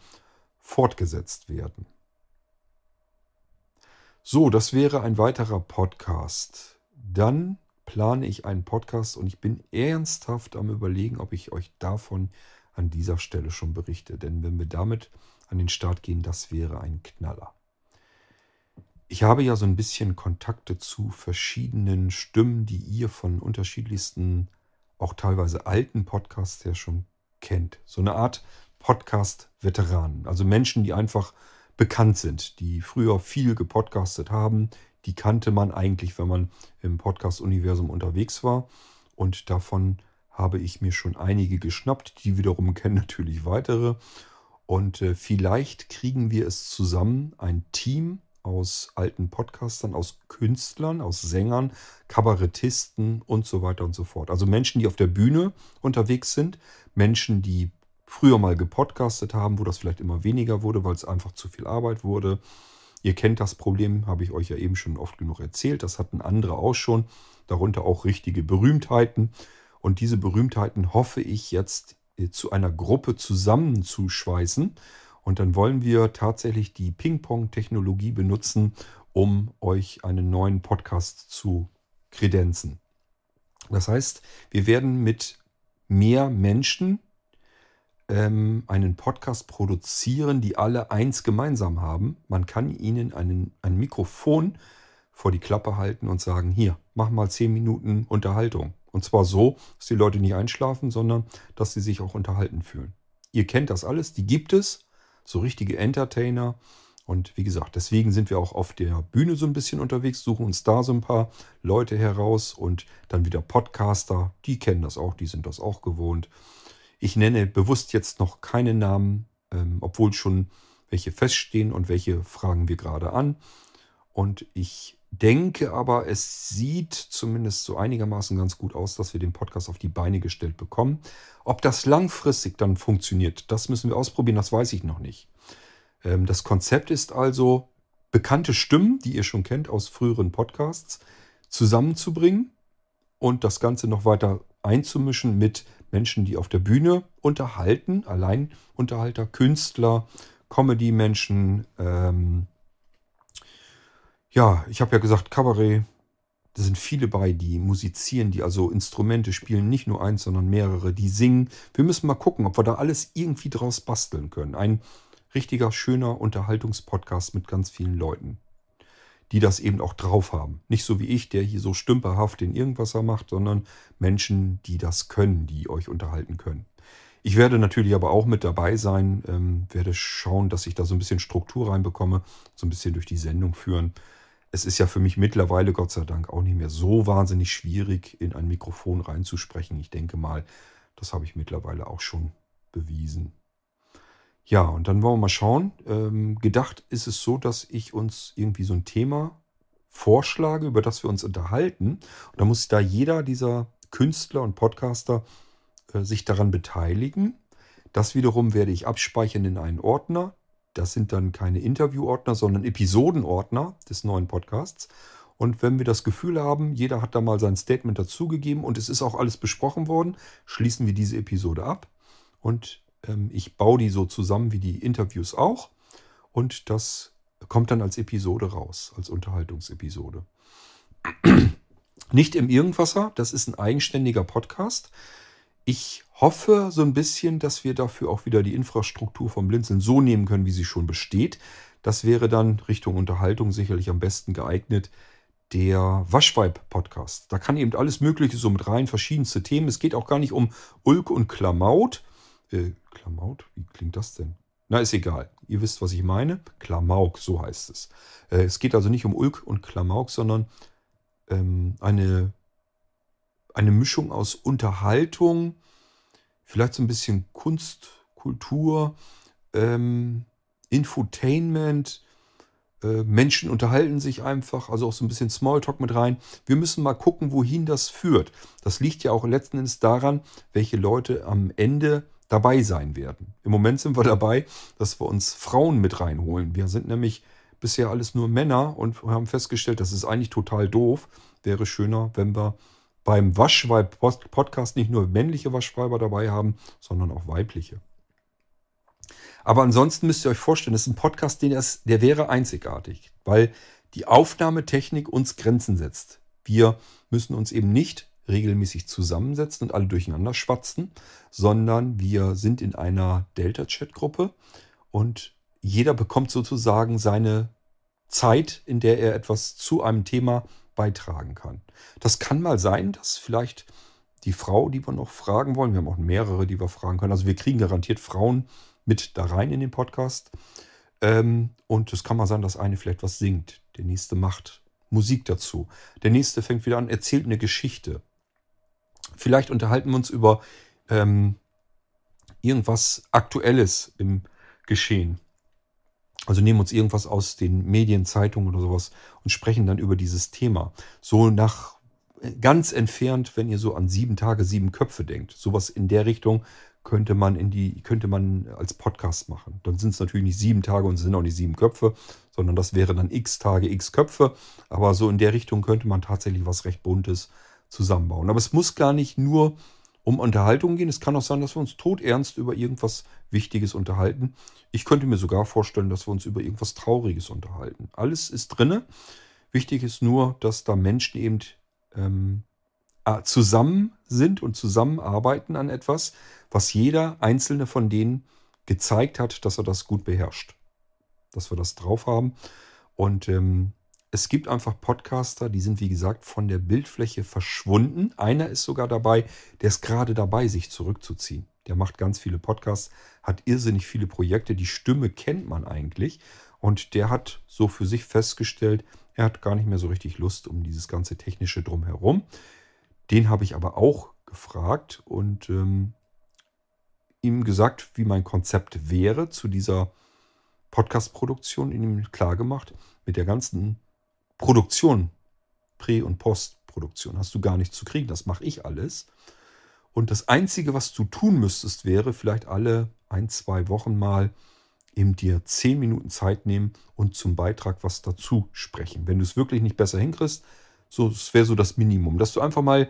fortgesetzt werden. So, das wäre ein weiterer Podcast. Dann plane ich einen Podcast und ich bin ernsthaft am Überlegen, ob ich euch davon an dieser Stelle schon berichte. Denn wenn wir damit an den Start gehen, das wäre ein Knaller. Ich habe ja so ein bisschen Kontakte zu verschiedenen Stimmen, die ihr von unterschiedlichsten auch teilweise alten Podcasts ja schon kennt. So eine Art Podcast-Veteranen. Also Menschen, die einfach bekannt sind, die früher viel gepodcastet haben. Die kannte man eigentlich, wenn man im Podcast-Universum unterwegs war. Und davon habe ich mir schon einige geschnappt. Die wiederum kennen natürlich weitere. Und äh, vielleicht kriegen wir es zusammen, ein Team aus alten Podcastern, aus Künstlern, aus Sängern, Kabarettisten und so weiter und so fort. Also Menschen, die auf der Bühne unterwegs sind, Menschen, die früher mal gepodcastet haben, wo das vielleicht immer weniger wurde, weil es einfach zu viel Arbeit wurde. Ihr kennt das Problem, habe ich euch ja eben schon oft genug erzählt. Das hatten andere auch schon, darunter auch richtige Berühmtheiten. Und diese Berühmtheiten hoffe ich jetzt äh, zu einer Gruppe zusammenzuschweißen und dann wollen wir tatsächlich die Ping-Pong-Technologie benutzen, um euch einen neuen Podcast zu kredenzen. Das heißt, wir werden mit mehr Menschen ähm, einen Podcast produzieren, die alle eins gemeinsam haben. Man kann ihnen einen, ein Mikrofon vor die Klappe halten und sagen, hier, mach mal zehn Minuten Unterhaltung. Und zwar so, dass die Leute nicht einschlafen, sondern dass sie sich auch unterhalten fühlen. Ihr kennt das alles, die gibt es so richtige Entertainer. Und wie gesagt, deswegen sind wir auch auf der Bühne so ein bisschen unterwegs, suchen uns da so ein paar Leute heraus und dann wieder Podcaster, die kennen das auch, die sind das auch gewohnt. Ich nenne bewusst jetzt noch keine Namen, ähm, obwohl schon welche feststehen und welche fragen wir gerade an. Und ich denke aber, es sieht zumindest so einigermaßen ganz gut aus, dass wir den Podcast auf die Beine gestellt bekommen. Ob das langfristig dann funktioniert, das müssen wir ausprobieren, das weiß ich noch nicht. Ähm, das Konzept ist also, bekannte Stimmen, die ihr schon kennt aus früheren Podcasts, zusammenzubringen und das Ganze noch weiter einzumischen mit Menschen, die auf der Bühne unterhalten, Alleinunterhalter, Künstler, Comedy-Menschen, ähm, ja, ich habe ja gesagt, Kabarett, da sind viele bei, die musizieren, die also Instrumente spielen, nicht nur eins, sondern mehrere, die singen. Wir müssen mal gucken, ob wir da alles irgendwie draus basteln können. Ein richtiger, schöner Unterhaltungspodcast mit ganz vielen Leuten, die das eben auch drauf haben. Nicht so wie ich, der hier so stümperhaft den Irgendwasser macht, sondern Menschen, die das können, die euch unterhalten können. Ich werde natürlich aber auch mit dabei sein, ähm, werde schauen, dass ich da so ein bisschen Struktur reinbekomme, so ein bisschen durch die Sendung führen es ist ja für mich mittlerweile, Gott sei Dank, auch nicht mehr so wahnsinnig schwierig, in ein Mikrofon reinzusprechen. Ich denke mal, das habe ich mittlerweile auch schon bewiesen. Ja, und dann wollen wir mal schauen. Ähm, gedacht ist es so, dass ich uns irgendwie so ein Thema vorschlage, über das wir uns unterhalten. Und da muss da jeder dieser Künstler und Podcaster äh, sich daran beteiligen. Das wiederum werde ich abspeichern in einen Ordner. Das sind dann keine Interviewordner, sondern Episodenordner des neuen Podcasts. Und wenn wir das Gefühl haben, jeder hat da mal sein Statement dazugegeben und es ist auch alles besprochen worden, schließen wir diese Episode ab. Und ähm, ich baue die so zusammen wie die Interviews auch. Und das kommt dann als Episode raus, als Unterhaltungsepisode. Nicht im Irgendwasser, das ist ein eigenständiger Podcast. Ich hoffe so ein bisschen, dass wir dafür auch wieder die Infrastruktur vom Blinzeln so nehmen können, wie sie schon besteht. Das wäre dann Richtung Unterhaltung sicherlich am besten geeignet. Der Waschweib-Podcast. Da kann eben alles Mögliche so mit rein, verschiedenste Themen. Es geht auch gar nicht um Ulk und Klamaut. Äh, Klamaut? Wie klingt das denn? Na, ist egal. Ihr wisst, was ich meine. Klamauk, so heißt es. Äh, es geht also nicht um Ulk und Klamauk, sondern ähm, eine eine Mischung aus Unterhaltung, vielleicht so ein bisschen Kunst, Kultur, ähm, Infotainment. Äh, Menschen unterhalten sich einfach, also auch so ein bisschen Smalltalk mit rein. Wir müssen mal gucken, wohin das führt. Das liegt ja auch letzten Endes daran, welche Leute am Ende dabei sein werden. Im Moment sind wir dabei, dass wir uns Frauen mit reinholen. Wir sind nämlich bisher alles nur Männer und haben festgestellt, das ist eigentlich total doof. Wäre schöner, wenn wir beim Waschweib-Podcast nicht nur männliche Waschweiber dabei haben, sondern auch weibliche. Aber ansonsten müsst ihr euch vorstellen, das ist ein Podcast, den das, der wäre einzigartig, weil die Aufnahmetechnik uns Grenzen setzt. Wir müssen uns eben nicht regelmäßig zusammensetzen und alle durcheinander schwatzen, sondern wir sind in einer Delta-Chat-Gruppe und jeder bekommt sozusagen seine Zeit, in der er etwas zu einem Thema beitragen kann. Das kann mal sein, dass vielleicht die Frau, die wir noch fragen wollen. Wir haben auch mehrere, die wir fragen können. Also wir kriegen garantiert Frauen mit da rein in den Podcast. Ähm, und es kann mal sein, dass eine vielleicht was singt. Der nächste macht Musik dazu. Der nächste fängt wieder an, erzählt eine Geschichte. Vielleicht unterhalten wir uns über ähm, irgendwas Aktuelles im Geschehen. Also nehmen uns irgendwas aus den Medien, Zeitungen oder sowas und sprechen dann über dieses Thema. So nach äh, ganz entfernt, wenn ihr so an sieben Tage, sieben Köpfe denkt. Sowas in der Richtung könnte man in die, könnte man als Podcast machen. Dann sind es natürlich nicht sieben Tage und es sind auch nicht sieben Köpfe, sondern das wäre dann x Tage, x Köpfe. Aber so in der Richtung könnte man tatsächlich was recht Buntes zusammenbauen. Aber es muss gar nicht nur um Unterhaltung gehen. Es kann auch sein, dass wir uns todernst über irgendwas Wichtiges unterhalten. Ich könnte mir sogar vorstellen, dass wir uns über irgendwas Trauriges unterhalten. Alles ist drinne. Wichtig ist nur, dass da Menschen eben ähm, zusammen sind und zusammenarbeiten an etwas, was jeder einzelne von denen gezeigt hat, dass er das gut beherrscht. Dass wir das drauf haben. Und ähm, es gibt einfach Podcaster, die sind wie gesagt von der Bildfläche verschwunden. Einer ist sogar dabei, der ist gerade dabei, sich zurückzuziehen. Der macht ganz viele Podcasts, hat irrsinnig viele Projekte. Die Stimme kennt man eigentlich. Und der hat so für sich festgestellt, er hat gar nicht mehr so richtig Lust um dieses ganze technische Drumherum. Den habe ich aber auch gefragt und ähm, ihm gesagt, wie mein Konzept wäre zu dieser Podcast-Produktion, ihm klargemacht, mit der ganzen Produktion, Prä- und Postproduktion hast du gar nicht zu kriegen. Das mache ich alles. Und das Einzige, was du tun müsstest, wäre vielleicht alle ein, zwei Wochen mal eben dir zehn Minuten Zeit nehmen und zum Beitrag was dazu sprechen. Wenn du es wirklich nicht besser hinkriegst, so, das wäre so das Minimum. Dass du einfach mal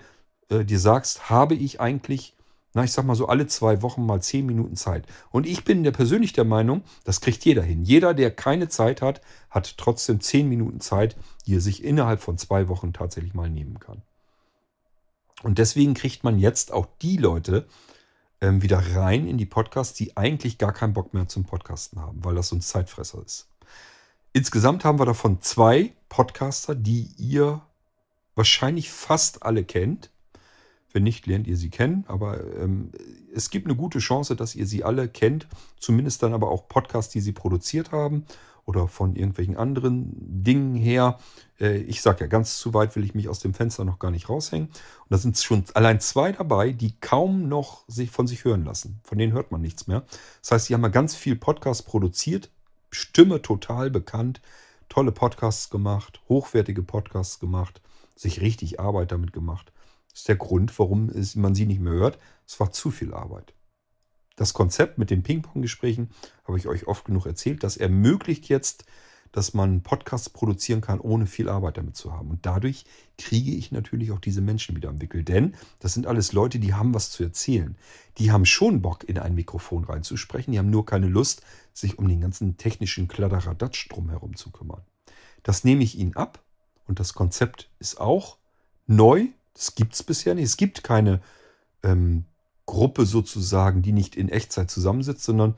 äh, dir sagst, habe ich eigentlich na, ich sag mal so alle zwei Wochen mal zehn Minuten Zeit. Und ich bin der persönlich der Meinung, das kriegt jeder hin. Jeder, der keine Zeit hat, hat trotzdem zehn Minuten Zeit, die er sich innerhalb von zwei Wochen tatsächlich mal nehmen kann. Und deswegen kriegt man jetzt auch die Leute ähm, wieder rein in die Podcasts, die eigentlich gar keinen Bock mehr zum Podcasten haben, weil das so ein Zeitfresser ist. Insgesamt haben wir davon zwei Podcaster, die ihr wahrscheinlich fast alle kennt. Wenn nicht, lernt ihr sie kennen. Aber ähm, es gibt eine gute Chance, dass ihr sie alle kennt. Zumindest dann aber auch Podcasts, die sie produziert haben oder von irgendwelchen anderen Dingen her. Äh, ich sage ja, ganz zu weit will ich mich aus dem Fenster noch gar nicht raushängen. Und da sind schon allein zwei dabei, die kaum noch sich von sich hören lassen. Von denen hört man nichts mehr. Das heißt, die haben mal ganz viel Podcasts produziert, Stimme total bekannt, tolle Podcasts gemacht, hochwertige Podcasts gemacht, sich richtig Arbeit damit gemacht. Ist der Grund, warum es, man sie nicht mehr hört. Es war zu viel Arbeit. Das Konzept mit den Ping-Pong-Gesprächen habe ich euch oft genug erzählt. Das ermöglicht jetzt, dass man Podcasts produzieren kann, ohne viel Arbeit damit zu haben. Und dadurch kriege ich natürlich auch diese Menschen wieder am Wickel. Denn das sind alles Leute, die haben was zu erzählen. Die haben schon Bock, in ein Mikrofon reinzusprechen. Die haben nur keine Lust, sich um den ganzen technischen Kladderadatsch drumherum zu kümmern. Das nehme ich ihnen ab. Und das Konzept ist auch neu das gibt es bisher nicht. Es gibt keine ähm, Gruppe sozusagen, die nicht in Echtzeit zusammensitzt, sondern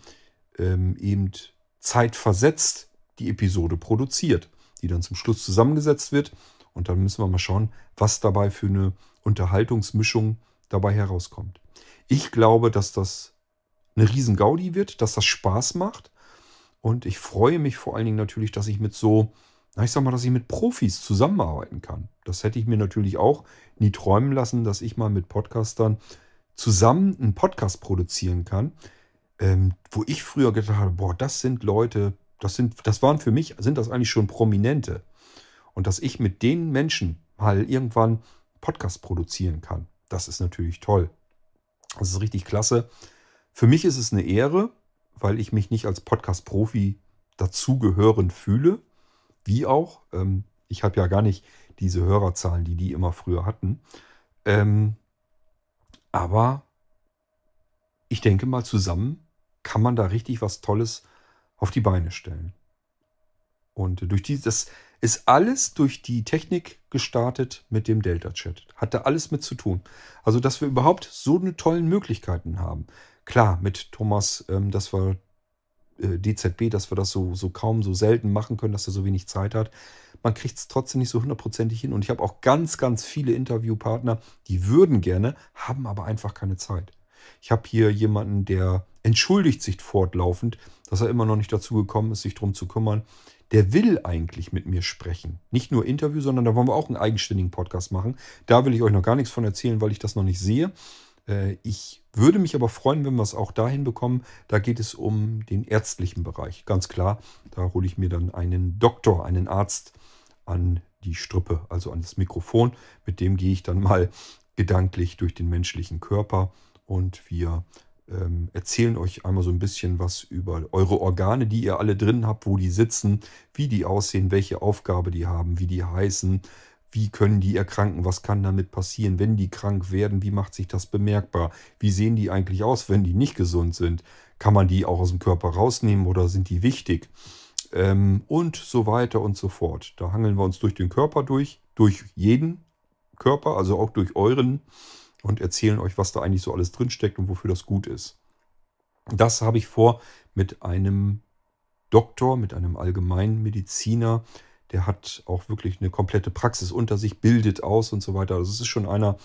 ähm, eben zeitversetzt die Episode produziert, die dann zum Schluss zusammengesetzt wird. Und dann müssen wir mal schauen, was dabei für eine Unterhaltungsmischung dabei herauskommt. Ich glaube, dass das eine riesen Gaudi wird, dass das Spaß macht. Und ich freue mich vor allen Dingen natürlich, dass ich mit so na, ich sag mal, dass ich mit Profis zusammenarbeiten kann. Das hätte ich mir natürlich auch nie träumen lassen, dass ich mal mit Podcastern zusammen einen Podcast produzieren kann, ähm, wo ich früher gedacht habe, boah, das sind Leute, das sind, das waren für mich, sind das eigentlich schon Prominente. Und dass ich mit den Menschen mal irgendwann Podcast produzieren kann, das ist natürlich toll. Das ist richtig klasse. Für mich ist es eine Ehre, weil ich mich nicht als Podcast-Profi dazugehörend fühle. Wie auch, ähm, ich habe ja gar nicht diese Hörerzahlen, die die immer früher hatten. Ähm, aber ich denke mal, zusammen kann man da richtig was Tolles auf die Beine stellen. Und durch die, das ist alles durch die Technik gestartet mit dem Delta-Chat. Hat da alles mit zu tun. Also, dass wir überhaupt so eine tollen Möglichkeiten haben. Klar, mit Thomas, ähm, dass wir DZB, dass wir das so, so kaum, so selten machen können, dass er so wenig Zeit hat. Man kriegt es trotzdem nicht so hundertprozentig hin. Und ich habe auch ganz, ganz viele Interviewpartner, die würden gerne, haben aber einfach keine Zeit. Ich habe hier jemanden, der entschuldigt sich fortlaufend, dass er immer noch nicht dazu gekommen ist, sich darum zu kümmern. Der will eigentlich mit mir sprechen. Nicht nur Interview, sondern da wollen wir auch einen eigenständigen Podcast machen. Da will ich euch noch gar nichts von erzählen, weil ich das noch nicht sehe. Äh, ich würde mich aber freuen, wenn wir es auch dahin bekommen. Da geht es um den ärztlichen Bereich. Ganz klar, da hole ich mir dann einen Doktor, einen Arzt an die Strippe, also an das Mikrofon. Mit dem gehe ich dann mal gedanklich durch den menschlichen Körper und wir ähm, erzählen euch einmal so ein bisschen was über eure Organe, die ihr alle drin habt, wo die sitzen, wie die aussehen, welche Aufgabe die haben, wie die heißen, wie können die erkranken? Was kann damit passieren, wenn die krank werden? Wie macht sich das bemerkbar? Wie sehen die eigentlich aus, wenn die nicht gesund sind? Kann man die auch aus dem Körper rausnehmen oder sind die wichtig? Ähm, und so weiter und so fort. Da hangeln wir uns durch den Körper durch, durch jeden Körper, also auch durch euren und erzählen euch, was da eigentlich so alles drinsteckt und wofür das gut ist. Das habe ich vor mit einem Doktor, mit einem Allgemeinmediziner, der hat auch wirklich eine komplette Praxis unter sich, bildet aus und so weiter. Also es ist schon einer,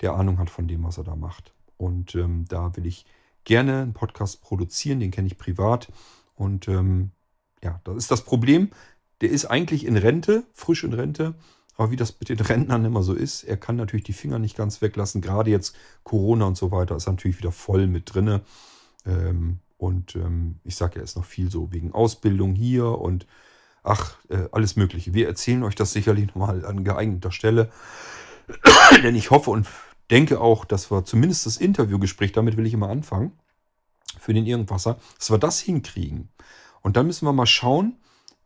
der Ahnung hat von dem, was er da macht. Und ähm, da will ich gerne einen Podcast produzieren, den kenne ich privat. Und ähm, ja, das ist das Problem. Der ist eigentlich in Rente, frisch in Rente. Aber wie das mit den Rentnern immer so ist, er kann natürlich die Finger nicht ganz weglassen. Gerade jetzt Corona und so weiter ist natürlich wieder voll mit drinne. Ähm, und ähm, ich sage er ist noch viel so wegen Ausbildung hier und ach, äh, alles Mögliche. Wir erzählen euch das sicherlich nochmal an geeigneter Stelle. Denn ich hoffe und denke auch, dass wir zumindest das Interviewgespräch, damit will ich immer anfangen, für den Irgendwasser, dass wir das hinkriegen. Und dann müssen wir mal schauen,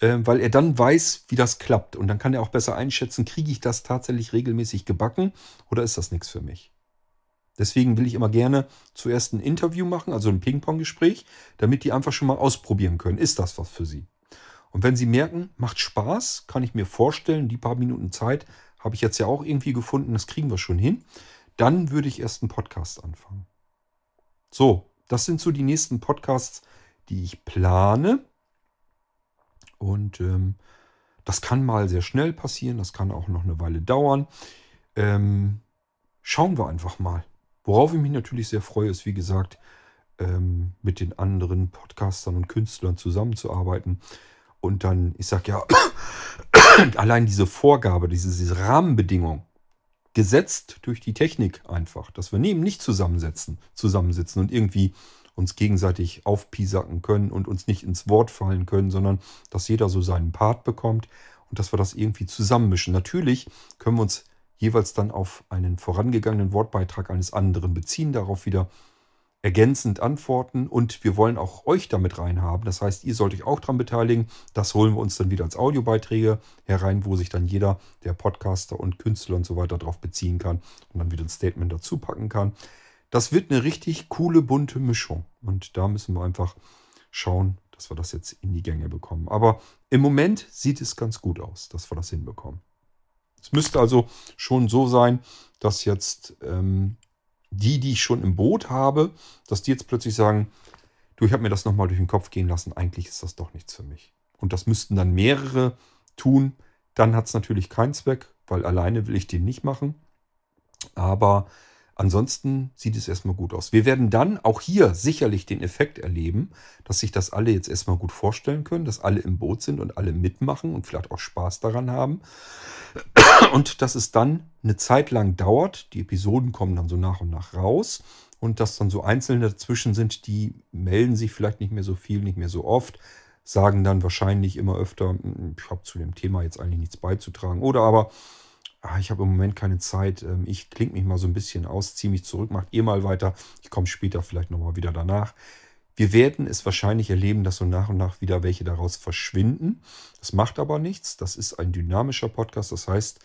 äh, weil er dann weiß, wie das klappt. Und dann kann er auch besser einschätzen, kriege ich das tatsächlich regelmäßig gebacken oder ist das nichts für mich. Deswegen will ich immer gerne zuerst ein Interview machen, also ein Ping-Pong-Gespräch, damit die einfach schon mal ausprobieren können. Ist das was für sie? Und wenn Sie merken, macht Spaß, kann ich mir vorstellen, die paar Minuten Zeit habe ich jetzt ja auch irgendwie gefunden, das kriegen wir schon hin, dann würde ich erst einen Podcast anfangen. So, das sind so die nächsten Podcasts, die ich plane. Und ähm, das kann mal sehr schnell passieren, das kann auch noch eine Weile dauern. Ähm, schauen wir einfach mal. Worauf ich mich natürlich sehr freue, ist, wie gesagt, ähm, mit den anderen Podcastern und Künstlern zusammenzuarbeiten. Und dann, ich sage ja, allein diese Vorgabe, diese, diese Rahmenbedingung, gesetzt durch die Technik einfach, dass wir neben nicht zusammensetzen, zusammensitzen und irgendwie uns gegenseitig aufpiesacken können und uns nicht ins Wort fallen können, sondern dass jeder so seinen Part bekommt und dass wir das irgendwie zusammenmischen. Natürlich können wir uns jeweils dann auf einen vorangegangenen Wortbeitrag eines anderen beziehen, darauf wieder ergänzend antworten und wir wollen auch euch damit reinhaben. Das heißt, ihr sollt euch auch daran beteiligen. Das holen wir uns dann wieder als Audiobeiträge herein, wo sich dann jeder, der Podcaster und Künstler und so weiter darauf beziehen kann und dann wieder ein Statement dazu packen kann. Das wird eine richtig coole, bunte Mischung. Und da müssen wir einfach schauen, dass wir das jetzt in die Gänge bekommen. Aber im Moment sieht es ganz gut aus, dass wir das hinbekommen. Es müsste also schon so sein, dass jetzt ähm, die, die ich schon im Boot habe, dass die jetzt plötzlich sagen, du, ich habe mir das nochmal durch den Kopf gehen lassen, eigentlich ist das doch nichts für mich. Und das müssten dann mehrere tun. Dann hat es natürlich keinen Zweck, weil alleine will ich den nicht machen. Aber Ansonsten sieht es erstmal gut aus. Wir werden dann auch hier sicherlich den Effekt erleben, dass sich das alle jetzt erstmal gut vorstellen können, dass alle im Boot sind und alle mitmachen und vielleicht auch Spaß daran haben. Und dass es dann eine Zeit lang dauert. Die Episoden kommen dann so nach und nach raus. Und dass dann so Einzelne dazwischen sind, die melden sich vielleicht nicht mehr so viel, nicht mehr so oft, sagen dann wahrscheinlich immer öfter, hm, ich habe zu dem Thema jetzt eigentlich nichts beizutragen. Oder aber ah, ich habe im Moment keine Zeit, ähm, ich klinge mich mal so ein bisschen aus, ziehe mich zurück, macht ihr mal weiter, ich komme später vielleicht nochmal wieder danach. Wir werden es wahrscheinlich erleben, dass so nach und nach wieder welche daraus verschwinden. Das macht aber nichts. Das ist ein dynamischer Podcast. Das heißt,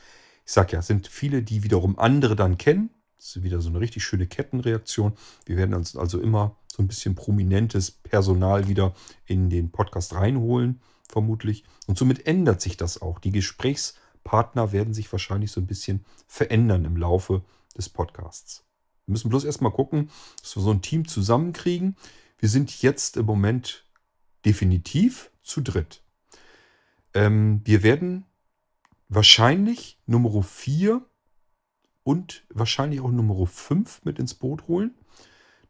ich sage ja, es sind viele, die wiederum andere dann kennen. Das ist wieder so eine richtig schöne Kettenreaktion. Wir werden uns also immer so ein bisschen prominentes Personal wieder in den Podcast reinholen, vermutlich. Und somit ändert sich das auch. Die Gesprächs- Partner werden sich wahrscheinlich so ein bisschen verändern im Laufe des Podcasts. Wir müssen bloß erstmal gucken, dass wir so ein Team zusammenkriegen. Wir sind jetzt im Moment definitiv zu dritt. Ähm, wir werden wahrscheinlich Nummer 4 und wahrscheinlich auch Nummer 5 mit ins Boot holen.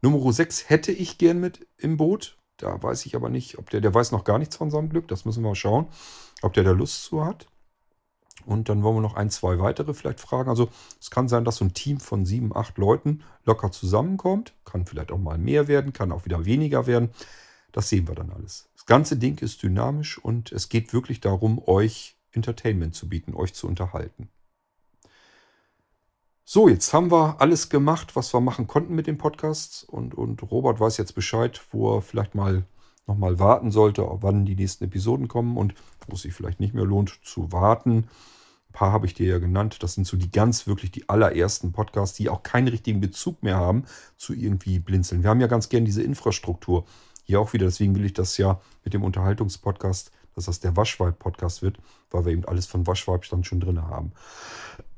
Nummer 6 hätte ich gern mit im Boot. Da weiß ich aber nicht, ob der, der weiß noch gar nichts von seinem Glück. Das müssen wir mal schauen, ob der da Lust zu hat. Und dann wollen wir noch ein, zwei weitere vielleicht fragen. Also es kann sein, dass so ein Team von sieben, acht Leuten locker zusammenkommt. Kann vielleicht auch mal mehr werden, kann auch wieder weniger werden. Das sehen wir dann alles. Das ganze Ding ist dynamisch und es geht wirklich darum, euch Entertainment zu bieten, euch zu unterhalten. So, jetzt haben wir alles gemacht, was wir machen konnten mit den Podcasts. Und, und Robert weiß jetzt Bescheid, wo er vielleicht mal nochmal warten sollte, wann die nächsten Episoden kommen und wo es sich vielleicht nicht mehr lohnt zu warten. Ein paar habe ich dir ja genannt. Das sind so die ganz wirklich die allerersten Podcasts, die auch keinen richtigen Bezug mehr haben zu irgendwie Blinzeln. Wir haben ja ganz gern diese Infrastruktur. Hier auch wieder, deswegen will ich das ja mit dem Unterhaltungspodcast, dass das der Waschweib-Podcast wird, weil wir eben alles von Waschweib dann schon drin haben.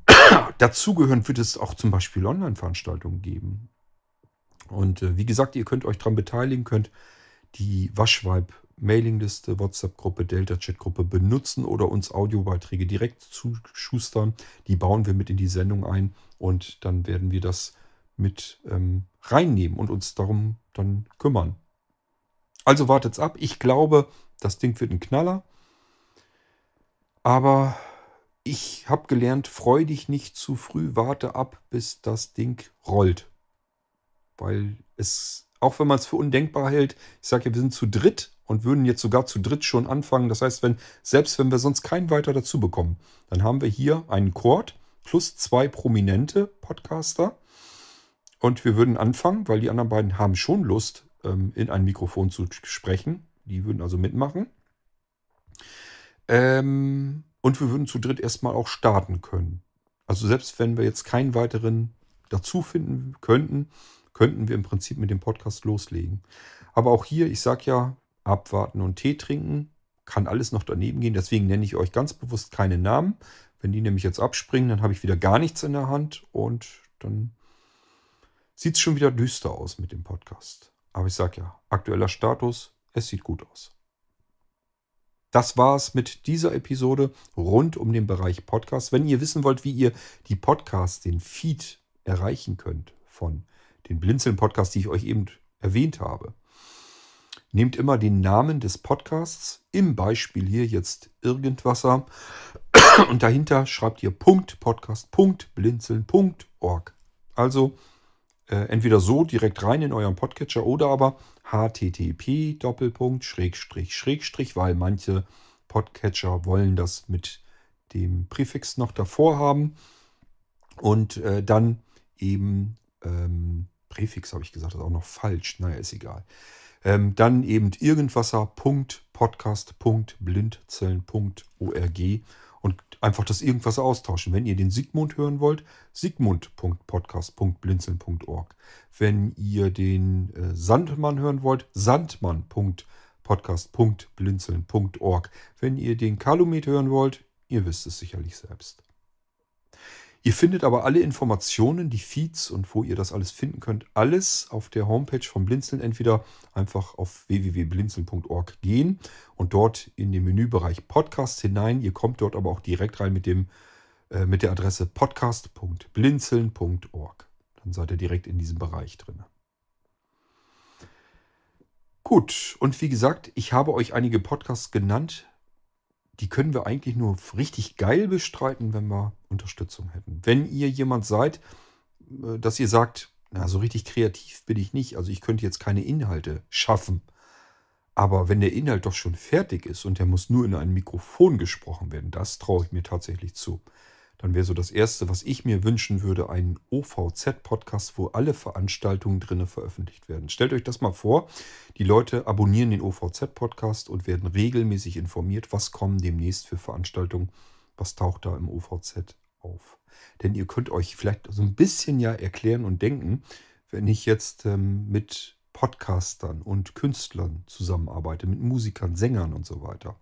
Dazugehören wird es auch zum Beispiel Online-Veranstaltungen geben. Und äh, wie gesagt, ihr könnt euch daran beteiligen, könnt die Waschweib Mailingliste, WhatsApp-Gruppe, Delta-Chat-Gruppe benutzen oder uns Audiobeiträge direkt zuschustern. Die bauen wir mit in die Sendung ein und dann werden wir das mit ähm, reinnehmen und uns darum dann kümmern. Also wartet's ab. Ich glaube, das Ding wird ein Knaller. Aber ich habe gelernt, freu dich nicht zu früh, warte ab, bis das Ding rollt. Weil es auch wenn man es für undenkbar hält, ich sage ja, wir sind zu dritt und würden jetzt sogar zu dritt schon anfangen. Das heißt, wenn, selbst wenn wir sonst keinen weiter dazu bekommen, dann haben wir hier einen Chord plus zwei prominente Podcaster. Und wir würden anfangen, weil die anderen beiden haben schon Lust, ähm, in ein Mikrofon zu sprechen. Die würden also mitmachen. Ähm, und wir würden zu dritt erstmal auch starten können. Also selbst wenn wir jetzt keinen weiteren dazu finden könnten, könnten wir im Prinzip mit dem Podcast loslegen. Aber auch hier, ich sage ja, abwarten und Tee trinken, kann alles noch daneben gehen. Deswegen nenne ich euch ganz bewusst keine Namen. Wenn die nämlich jetzt abspringen, dann habe ich wieder gar nichts in der Hand und dann sieht es schon wieder düster aus mit dem Podcast. Aber ich sage ja, aktueller Status, es sieht gut aus. Das war es mit dieser Episode rund um den Bereich Podcast. Wenn ihr wissen wollt, wie ihr die Podcasts, den Feed erreichen könnt von den Blinzeln-Podcast, die ich euch eben erwähnt habe. Nehmt immer den Namen des Podcasts, im Beispiel hier jetzt Irgendwasser, und dahinter schreibt ihr .podcast.blinzeln.org. Also äh, entweder so direkt rein in euren Podcatcher oder aber http Doppelpunkt Schrägstrich Schrägstrich, weil manche Podcatcher wollen das mit dem Präfix noch davor haben und äh, dann eben ähm, Präfix habe ich gesagt, das ist auch noch falsch. Naja, ist egal. Ähm, dann eben irgendwasser.podcast.blindzellen.org und einfach das Irgendwasser austauschen. Wenn ihr den Sigmund hören wollt, sigmund.podcast.blinzeln.org. Wenn ihr den äh, Sandmann hören wollt, sandmann.podcast.blinzeln.org. Wenn ihr den Kalumet hören wollt, ihr wisst es sicherlich selbst. Ihr findet aber alle Informationen, die Feeds und wo ihr das alles finden könnt, alles auf der Homepage von Blinzeln. Entweder einfach auf www.blinzeln.org gehen und dort in den Menübereich Podcast hinein. Ihr kommt dort aber auch direkt rein mit, dem, äh, mit der Adresse podcast.blinzeln.org. Dann seid ihr direkt in diesem Bereich drin. Gut, und wie gesagt, ich habe euch einige Podcasts genannt, die können wir eigentlich nur richtig geil bestreiten, wenn wir Unterstützung hätten. Wenn ihr jemand seid, äh, dass ihr sagt, na, so richtig kreativ bin ich nicht, also ich könnte jetzt keine Inhalte schaffen. Aber wenn der Inhalt doch schon fertig ist und der muss nur in ein Mikrofon gesprochen werden, das traue ich mir tatsächlich zu dann wäre so das Erste, was ich mir wünschen würde, ein OVZ-Podcast, wo alle Veranstaltungen drinne veröffentlicht werden. Stellt euch das mal vor, die Leute abonnieren den OVZ-Podcast und werden regelmäßig informiert, was kommen demnächst für Veranstaltungen, was taucht da im OVZ auf. Denn ihr könnt euch vielleicht so ein bisschen ja erklären und denken, wenn ich jetzt ähm, mit Podcastern und Künstlern zusammenarbeite, mit Musikern, Sängern und so weiter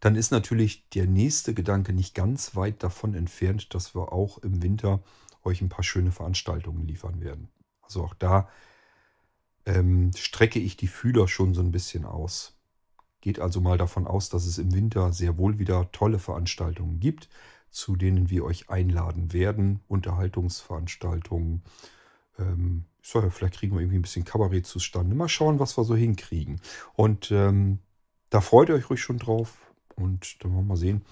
dann ist natürlich der nächste Gedanke nicht ganz weit davon entfernt, dass wir auch im Winter euch ein paar schöne Veranstaltungen liefern werden. Also auch da ähm, strecke ich die Fühler schon so ein bisschen aus. Geht also mal davon aus, dass es im Winter sehr wohl wieder tolle Veranstaltungen gibt, zu denen wir euch einladen werden. Unterhaltungsveranstaltungen. Ähm, so, vielleicht kriegen wir irgendwie ein bisschen Kabarett zustande. Mal schauen, was wir so hinkriegen. Und ähm, da freut ihr euch ruhig schon drauf. Und dann wollen wir mal sehen,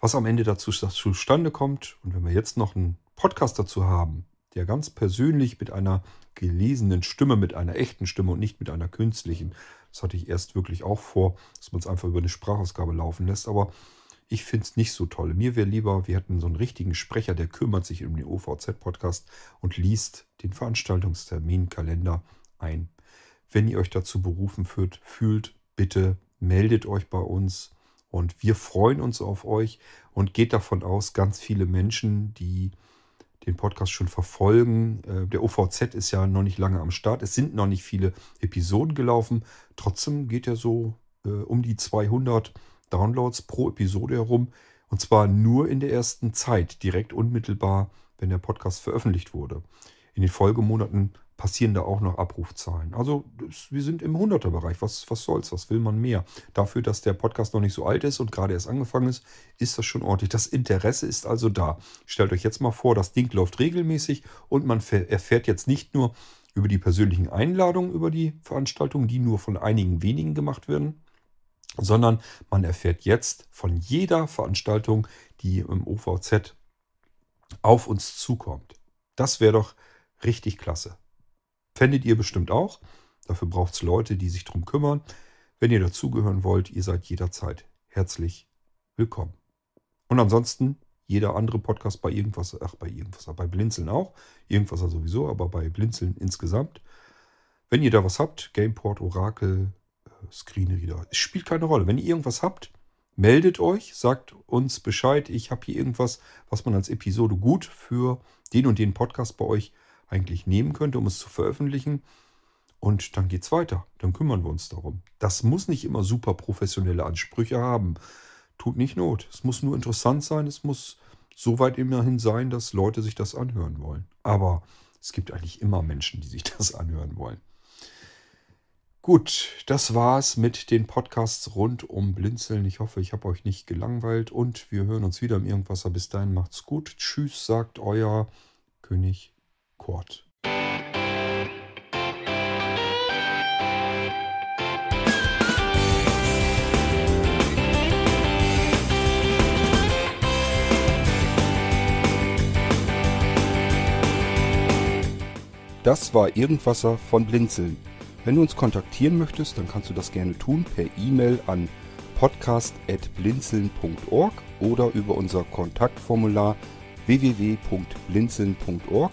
was am Ende dazu zustande kommt. Und wenn wir jetzt noch einen Podcast dazu haben, der ganz persönlich mit einer gelesenen Stimme, mit einer echten Stimme und nicht mit einer künstlichen. Das hatte ich erst wirklich auch vor, dass man es einfach über eine Sprachausgabe laufen lässt. Aber ich finde es nicht so toll. Mir wäre lieber, wir hätten so einen richtigen Sprecher, der kümmert sich um den OVZ-Podcast und liest den Veranstaltungsterminkalender ein. Wenn ihr euch dazu berufen fühlt, fühlt, bitte meldet euch bei uns. Und wir freuen uns auf euch und geht davon aus, ganz viele Menschen, die den Podcast schon verfolgen. Äh, der OVZ ist ja noch nicht lange am Start. Es sind noch nicht viele Episoden gelaufen. Trotzdem geht er so äh, um die 200 Downloads pro Episode herum. Und zwar nur in der ersten Zeit, direkt unmittelbar, wenn der Podcast veröffentlicht wurde. In den Folgemonaten passieren da auch noch Abrufzahlen. Also wir sind im 100er-Bereich. Was, was soll's? Was will man mehr? Dafür, dass der Podcast noch nicht so alt ist und gerade erst angefangen ist, ist das schon ordentlich. Das Interesse ist also da. Stellt euch jetzt mal vor, das Ding läuft regelmäßig und man erfährt jetzt nicht nur über die persönlichen Einladungen über die Veranstaltungen, die nur von einigen wenigen gemacht werden, sondern man erfährt jetzt von jeder Veranstaltung, die im OVZ auf uns zukommt. Das wäre doch richtig klasse. Fändet ihr bestimmt auch. Dafür braucht es Leute, die sich darum kümmern. Wenn ihr dazugehören wollt, ihr seid jederzeit herzlich willkommen. Und ansonsten jeder andere Podcast bei irgendwas, ach bei irgendwas, bei Blinzeln auch. Irgendwas sowieso, aber bei Blinzeln insgesamt. Wenn ihr da was habt, Gameport, Orakel, äh, Screenreader, es spielt keine Rolle. Wenn ihr irgendwas habt, meldet euch, sagt uns Bescheid. Ich habe hier irgendwas, was man als Episode gut für den und den Podcast bei euch eigentlich nehmen könnte, um es zu veröffentlichen. Und dann geht es weiter. Dann kümmern wir uns darum. Das muss nicht immer super professionelle Ansprüche haben. Tut nicht Not. Es muss nur interessant sein. Es muss so weit immerhin sein, dass Leute sich das anhören wollen. Aber es gibt eigentlich immer Menschen, die sich das anhören wollen. Gut, das war's mit den Podcasts rund um Blinzeln. Ich hoffe, ich habe euch nicht gelangweilt und wir hören uns wieder im Irgendwasser. Bis dahin macht's gut. Tschüss, sagt euer König Kurt. Das war Irgendwasser von Blinzeln. Wenn du uns kontaktieren möchtest, dann kannst du das gerne tun per E-Mail an podcast.blinzeln.org oder über unser Kontaktformular www.blinzeln.org.